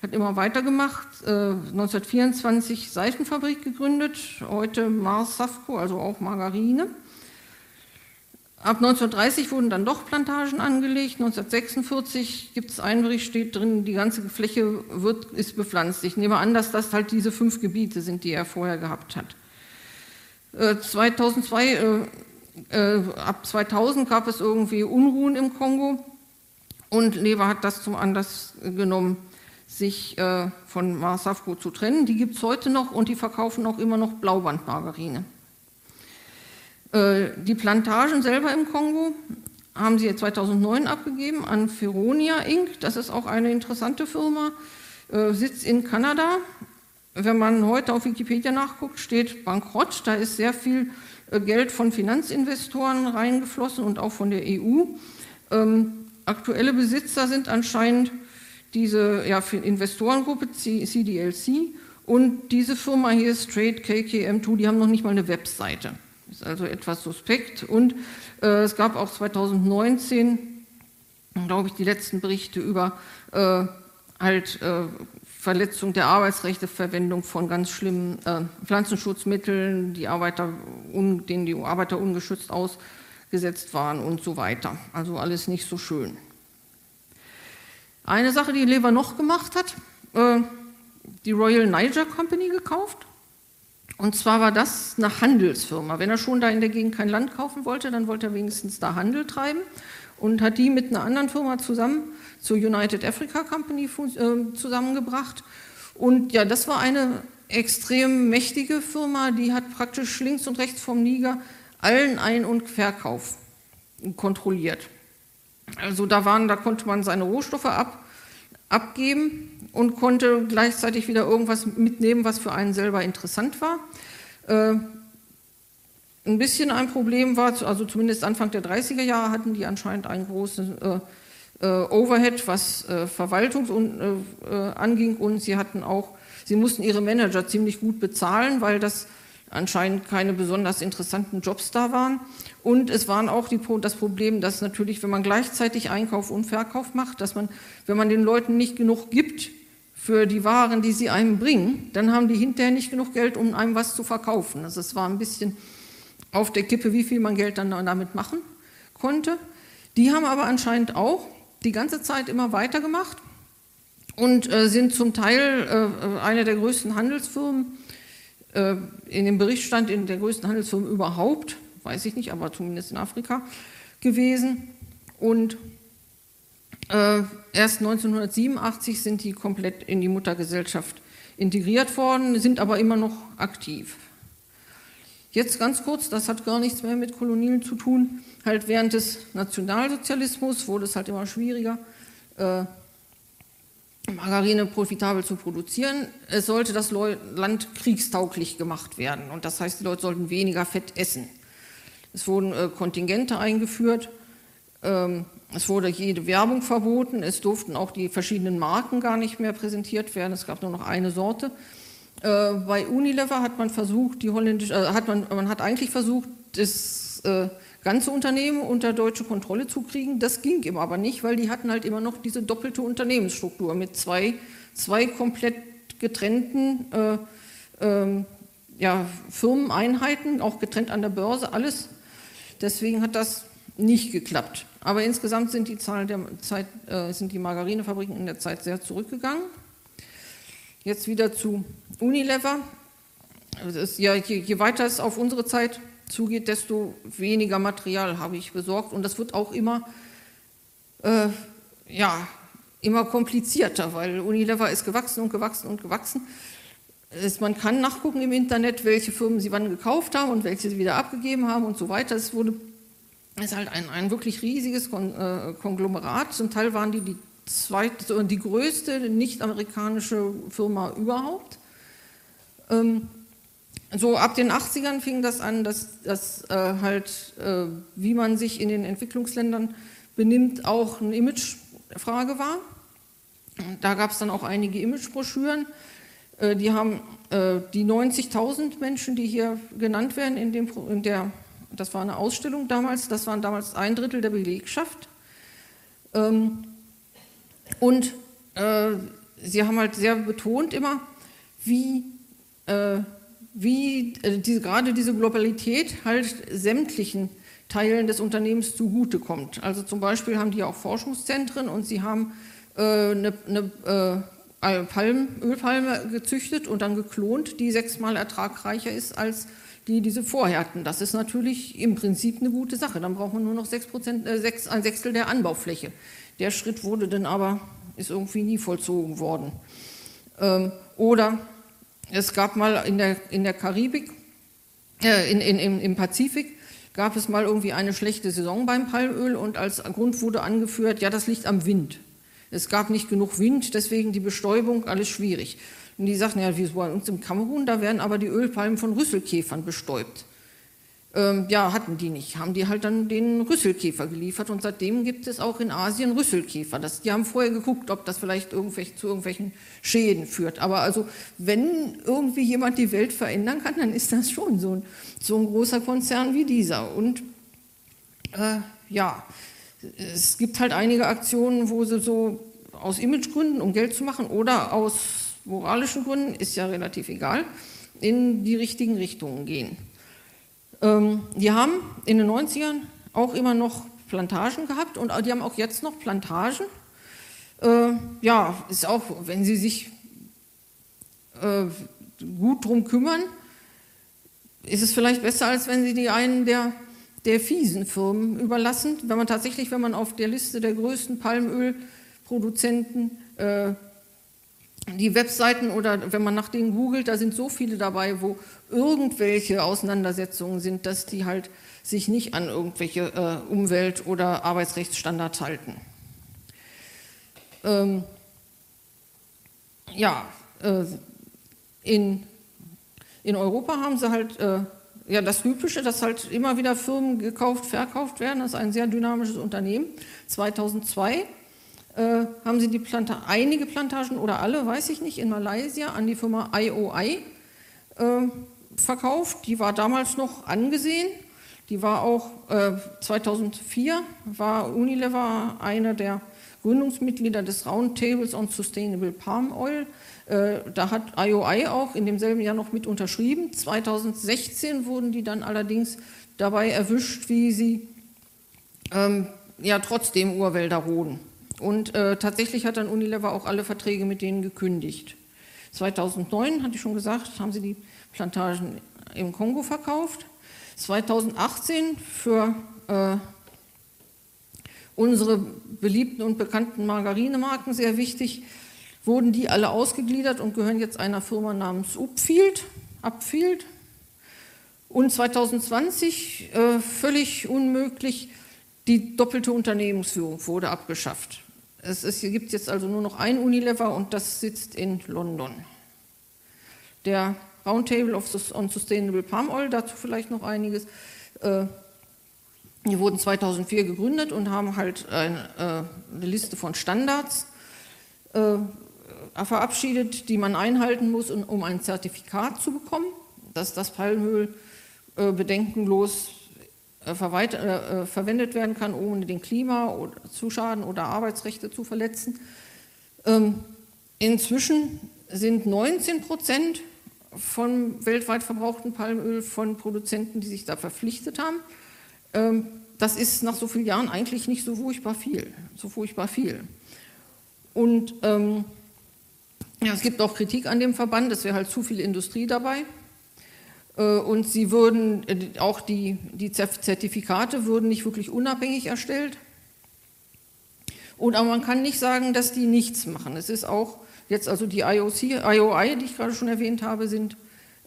Hat immer weitergemacht, 1924 äh, Seifenfabrik gegründet, heute Mars Safco, also auch Margarine. Ab 1930 wurden dann doch Plantagen angelegt. 1946 gibt es einen Bericht, steht drin, die ganze Fläche wird, ist bepflanzt. Ich nehme an, dass das halt diese fünf Gebiete sind, die er vorher gehabt hat. 2002, äh, äh, ab 2000 gab es irgendwie Unruhen im Kongo und Lever hat das zum Anlass genommen, sich äh, von Marsafco zu trennen. Die gibt es heute noch und die verkaufen auch immer noch Blaubandmargarine. Äh, die Plantagen selber im Kongo haben sie 2009 abgegeben an Feronia Inc. Das ist auch eine interessante Firma, äh, sitzt in Kanada. Wenn man heute auf Wikipedia nachguckt, steht bankrott. Da ist sehr viel äh, Geld von Finanzinvestoren reingeflossen und auch von der EU. Ähm, aktuelle Besitzer sind anscheinend diese ja, Investorengruppe CDLC und diese Firma hier Straight KKM2, die haben noch nicht mal eine Webseite. Ist also etwas suspekt. Und äh, es gab auch 2019, glaube ich, die letzten Berichte über äh, halt äh, Verletzung der Arbeitsrechte, Verwendung von ganz schlimmen äh, Pflanzenschutzmitteln, die Arbeiter un, denen die Arbeiter ungeschützt ausgesetzt waren und so weiter. Also alles nicht so schön. Eine Sache, die Lever noch gemacht hat, äh, die Royal Niger Company gekauft. Und zwar war das eine Handelsfirma. Wenn er schon da in der Gegend kein Land kaufen wollte, dann wollte er wenigstens da Handel treiben und hat die mit einer anderen Firma zusammen zur United Africa Company äh, zusammengebracht. Und ja, das war eine extrem mächtige Firma, die hat praktisch links und rechts vom Niger allen Ein- und Verkauf kontrolliert. Also da, waren, da konnte man seine Rohstoffe ab, abgeben und konnte gleichzeitig wieder irgendwas mitnehmen, was für einen selber interessant war. Äh, ein bisschen ein Problem war, also zumindest Anfang der 30er Jahre hatten die anscheinend einen großen äh, äh, Overhead, was äh, Verwaltung äh, äh, anging und sie hatten auch, sie mussten ihre Manager ziemlich gut bezahlen, weil das anscheinend keine besonders interessanten Jobs da waren. Und es waren auch die, das Problem, dass natürlich, wenn man gleichzeitig Einkauf und Verkauf macht, dass man, wenn man den Leuten nicht genug gibt für die Waren, die sie einem bringen, dann haben die hinterher nicht genug Geld, um einem was zu verkaufen. Also es war ein bisschen auf der Kippe, wie viel man Geld dann damit machen konnte. Die haben aber anscheinend auch die ganze Zeit immer weitergemacht und äh, sind zum Teil äh, eine der größten Handelsfirmen. Äh, in dem Bericht stand in der größten Handelsfirmen überhaupt, weiß ich nicht, aber zumindest in Afrika gewesen. Und äh, erst 1987 sind die komplett in die Muttergesellschaft integriert worden, sind aber immer noch aktiv. Jetzt ganz kurz, das hat gar nichts mehr mit Kolonien zu tun. Halt während des Nationalsozialismus wurde es halt immer schwieriger, äh, Margarine profitabel zu produzieren. Es sollte das Land kriegstauglich gemacht werden und das heißt, die Leute sollten weniger Fett essen. Es wurden äh, Kontingente eingeführt, ähm, es wurde jede Werbung verboten, es durften auch die verschiedenen Marken gar nicht mehr präsentiert werden, es gab nur noch eine Sorte. Äh, bei Unilever hat man versucht, die holländische, äh, hat man, man hat eigentlich versucht, das äh, ganze Unternehmen unter deutsche Kontrolle zu kriegen. Das ging ihm aber nicht, weil die hatten halt immer noch diese doppelte Unternehmensstruktur mit zwei, zwei komplett getrennten äh, ähm, ja, Firmeneinheiten, auch getrennt an der Börse, alles. Deswegen hat das nicht geklappt. Aber insgesamt sind die Zahlen der Zeit, äh, sind die Margarinefabriken in der Zeit sehr zurückgegangen. Jetzt wieder zu Unilever. Ist, ja, je, je, weiter es auf unsere Zeit zugeht, desto weniger Material habe ich besorgt. Und das wird auch immer, äh, ja, immer komplizierter, weil Unilever ist gewachsen und gewachsen und gewachsen. Es, man kann nachgucken im Internet, welche Firmen sie wann gekauft haben und welche sie wieder abgegeben haben und so weiter. Es wurde es ist halt ein, ein wirklich riesiges Kon, äh, Konglomerat. Zum Teil waren die die zweite, die größte nicht-amerikanische Firma überhaupt. Ähm, so ab den 80ern fing das an, dass, dass äh, halt, äh, wie man sich in den Entwicklungsländern benimmt, auch eine Imagefrage war. Da gab es dann auch einige Imagebroschüren. Äh, die haben äh, die 90.000 Menschen, die hier genannt werden, in, dem, in der, das war eine Ausstellung damals, das waren damals ein Drittel der Belegschaft. Ähm, und äh, sie haben halt sehr betont immer, wie, äh, wie äh, diese, gerade diese Globalität halt sämtlichen Teilen des Unternehmens zugutekommt. Also zum Beispiel haben die auch Forschungszentren und sie haben äh, eine, eine äh, Palm, Ölpalme gezüchtet und dann geklont, die sechsmal ertragreicher ist als die diese vorher hatten. Das ist natürlich im Prinzip eine gute Sache. Dann braucht man nur noch 6%, äh, 6, ein Sechstel der Anbaufläche. Der Schritt wurde dann aber, ist irgendwie nie vollzogen worden. Ähm, oder es gab mal in der, in der Karibik, äh, in, in, im, im Pazifik, gab es mal irgendwie eine schlechte Saison beim Palmöl und als Grund wurde angeführt, ja, das liegt am Wind. Es gab nicht genug Wind, deswegen die Bestäubung, alles schwierig. Und die sagten, ja, wie bei uns im Kamerun, da werden aber die Ölpalmen von Rüsselkäfern bestäubt. Ähm, ja, hatten die nicht, haben die halt dann den Rüsselkäfer geliefert und seitdem gibt es auch in Asien Rüsselkäfer. Das, die haben vorher geguckt, ob das vielleicht irgendwelche, zu irgendwelchen Schäden führt. Aber also, wenn irgendwie jemand die Welt verändern kann, dann ist das schon so ein, so ein großer Konzern wie dieser. Und äh, ja, es gibt halt einige Aktionen, wo sie so aus Imagegründen, um Geld zu machen oder aus moralischen Gründen, ist ja relativ egal, in die richtigen Richtungen gehen. Ähm, die haben in den 90ern auch immer noch Plantagen gehabt und die haben auch jetzt noch Plantagen. Äh, ja, ist auch, wenn sie sich äh, gut drum kümmern, ist es vielleicht besser, als wenn sie die einen der, der fiesen Firmen überlassen. Wenn man tatsächlich, wenn man auf der Liste der größten Palmölproduzenten äh, die Webseiten oder wenn man nach denen googelt, da sind so viele dabei, wo irgendwelche Auseinandersetzungen sind, dass die halt sich nicht an irgendwelche äh, Umwelt- oder Arbeitsrechtsstandards halten. Ähm, ja, äh, in, in Europa haben sie halt äh, ja, das Typische, dass halt immer wieder Firmen gekauft, verkauft werden. Das ist ein sehr dynamisches Unternehmen. 2002 äh, haben sie die Planta einige Plantagen oder alle, weiß ich nicht, in Malaysia an die Firma IOI äh, verkauft. Die war damals noch angesehen. Die war auch äh, 2004 war Unilever einer der Gründungsmitglieder des Roundtables on Sustainable Palm Oil. Äh, da hat IOI auch in demselben Jahr noch mit unterschrieben. 2016 wurden die dann allerdings dabei erwischt, wie sie ähm, ja trotzdem Urwälder roden. Und äh, tatsächlich hat dann Unilever auch alle Verträge mit denen gekündigt. 2009, hatte ich schon gesagt, haben sie die Plantagen im Kongo verkauft. 2018 für äh, unsere beliebten und bekannten Margarinemarken sehr wichtig, wurden die alle ausgegliedert und gehören jetzt einer Firma namens Upfield. Upfield. Und 2020, äh, völlig unmöglich, die doppelte Unternehmensführung wurde abgeschafft. Es ist, gibt jetzt also nur noch ein Unilever und das sitzt in London. Der Roundtable on Sustainable Palm Oil, dazu vielleicht noch einiges. Äh, die wurden 2004 gegründet und haben halt eine, äh, eine Liste von Standards äh, verabschiedet, die man einhalten muss, um ein Zertifikat zu bekommen, dass das Palmöl bedenkenlos verwendet werden kann, ohne den Klima zu schaden oder Arbeitsrechte zu verletzen. Ähm, inzwischen sind 19 Prozent von weltweit verbrauchten Palmöl von Produzenten, die sich da verpflichtet haben. Ähm, das ist nach so vielen Jahren eigentlich nicht so furchtbar viel. So furchtbar viel. Und ähm, ja, es gibt auch Kritik an dem Verband, es wäre halt zu viel Industrie dabei. Äh, und sie würden, äh, auch die, die Zertifikate würden nicht wirklich unabhängig erstellt. Und aber man kann nicht sagen, dass die nichts machen. Es ist auch Jetzt also die IOC, IOI, die ich gerade schon erwähnt habe, sind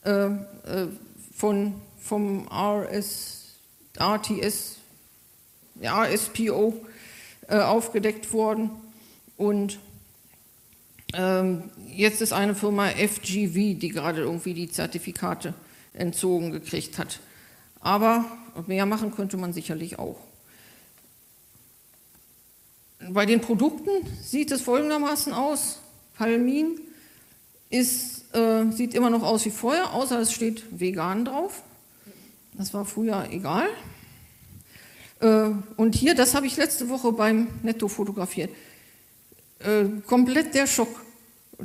äh, äh, von, vom RS, RTS, RSPO äh, aufgedeckt worden. Und ähm, jetzt ist eine Firma FGV, die gerade irgendwie die Zertifikate entzogen gekriegt hat. Aber mehr machen könnte man sicherlich auch. Bei den Produkten sieht es folgendermaßen aus. Palmin ist, äh, sieht immer noch aus wie vorher, außer es steht vegan drauf. Das war früher egal. Äh, und hier, das habe ich letzte Woche beim Netto fotografiert. Äh, komplett der Schock.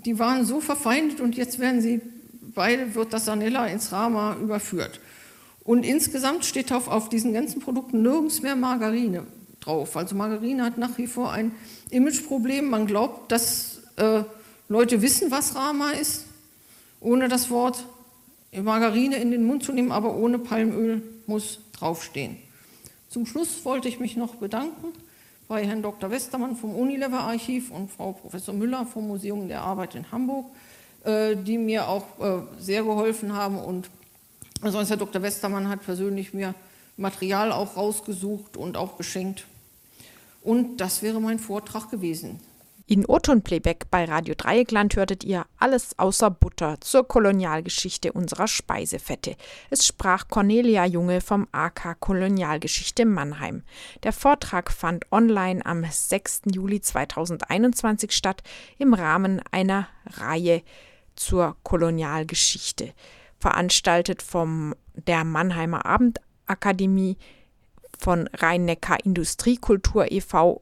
Die waren so verfeindet und jetzt werden sie beide, wird das Sanella ins Rama überführt. Und insgesamt steht auf, auf diesen ganzen Produkten nirgends mehr Margarine drauf. Also Margarine hat nach wie vor ein Imageproblem. Man glaubt, dass äh, Leute wissen, was Rama ist, ohne das Wort Margarine in den Mund zu nehmen, aber ohne Palmöl muss draufstehen. Zum Schluss wollte ich mich noch bedanken bei Herrn Dr. Westermann vom Unilever Archiv und Frau Professor Müller vom Museum der Arbeit in Hamburg, die mir auch äh, sehr geholfen haben. Und also Herr Dr. Westermann hat persönlich mir Material auch rausgesucht und auch geschenkt. Und das wäre mein Vortrag gewesen. In O-Ton-Playback bei Radio Dreieckland hörtet ihr alles außer Butter zur Kolonialgeschichte unserer Speisefette. Es sprach Cornelia Junge vom AK Kolonialgeschichte Mannheim. Der Vortrag fand online am 6. Juli 2021 statt im Rahmen einer Reihe zur Kolonialgeschichte, veranstaltet vom der Mannheimer Abendakademie von Rhein-Neckar Industriekultur e.V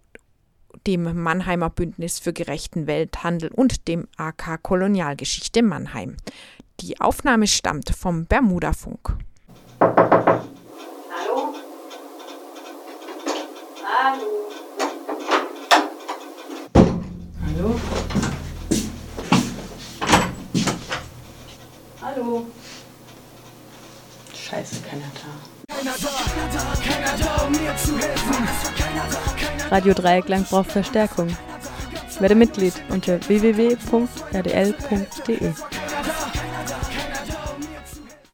dem Mannheimer Bündnis für gerechten Welthandel und dem AK Kolonialgeschichte Mannheim. Die Aufnahme stammt vom Bermudafunk. Hallo? Hallo? Hallo? Hallo? Scheiße, keiner da. Keiner da, keiner da, um mir zu helfen. Radio Dreiecklang braucht Verstärkung. Werde Mitglied unter www.rdl.de.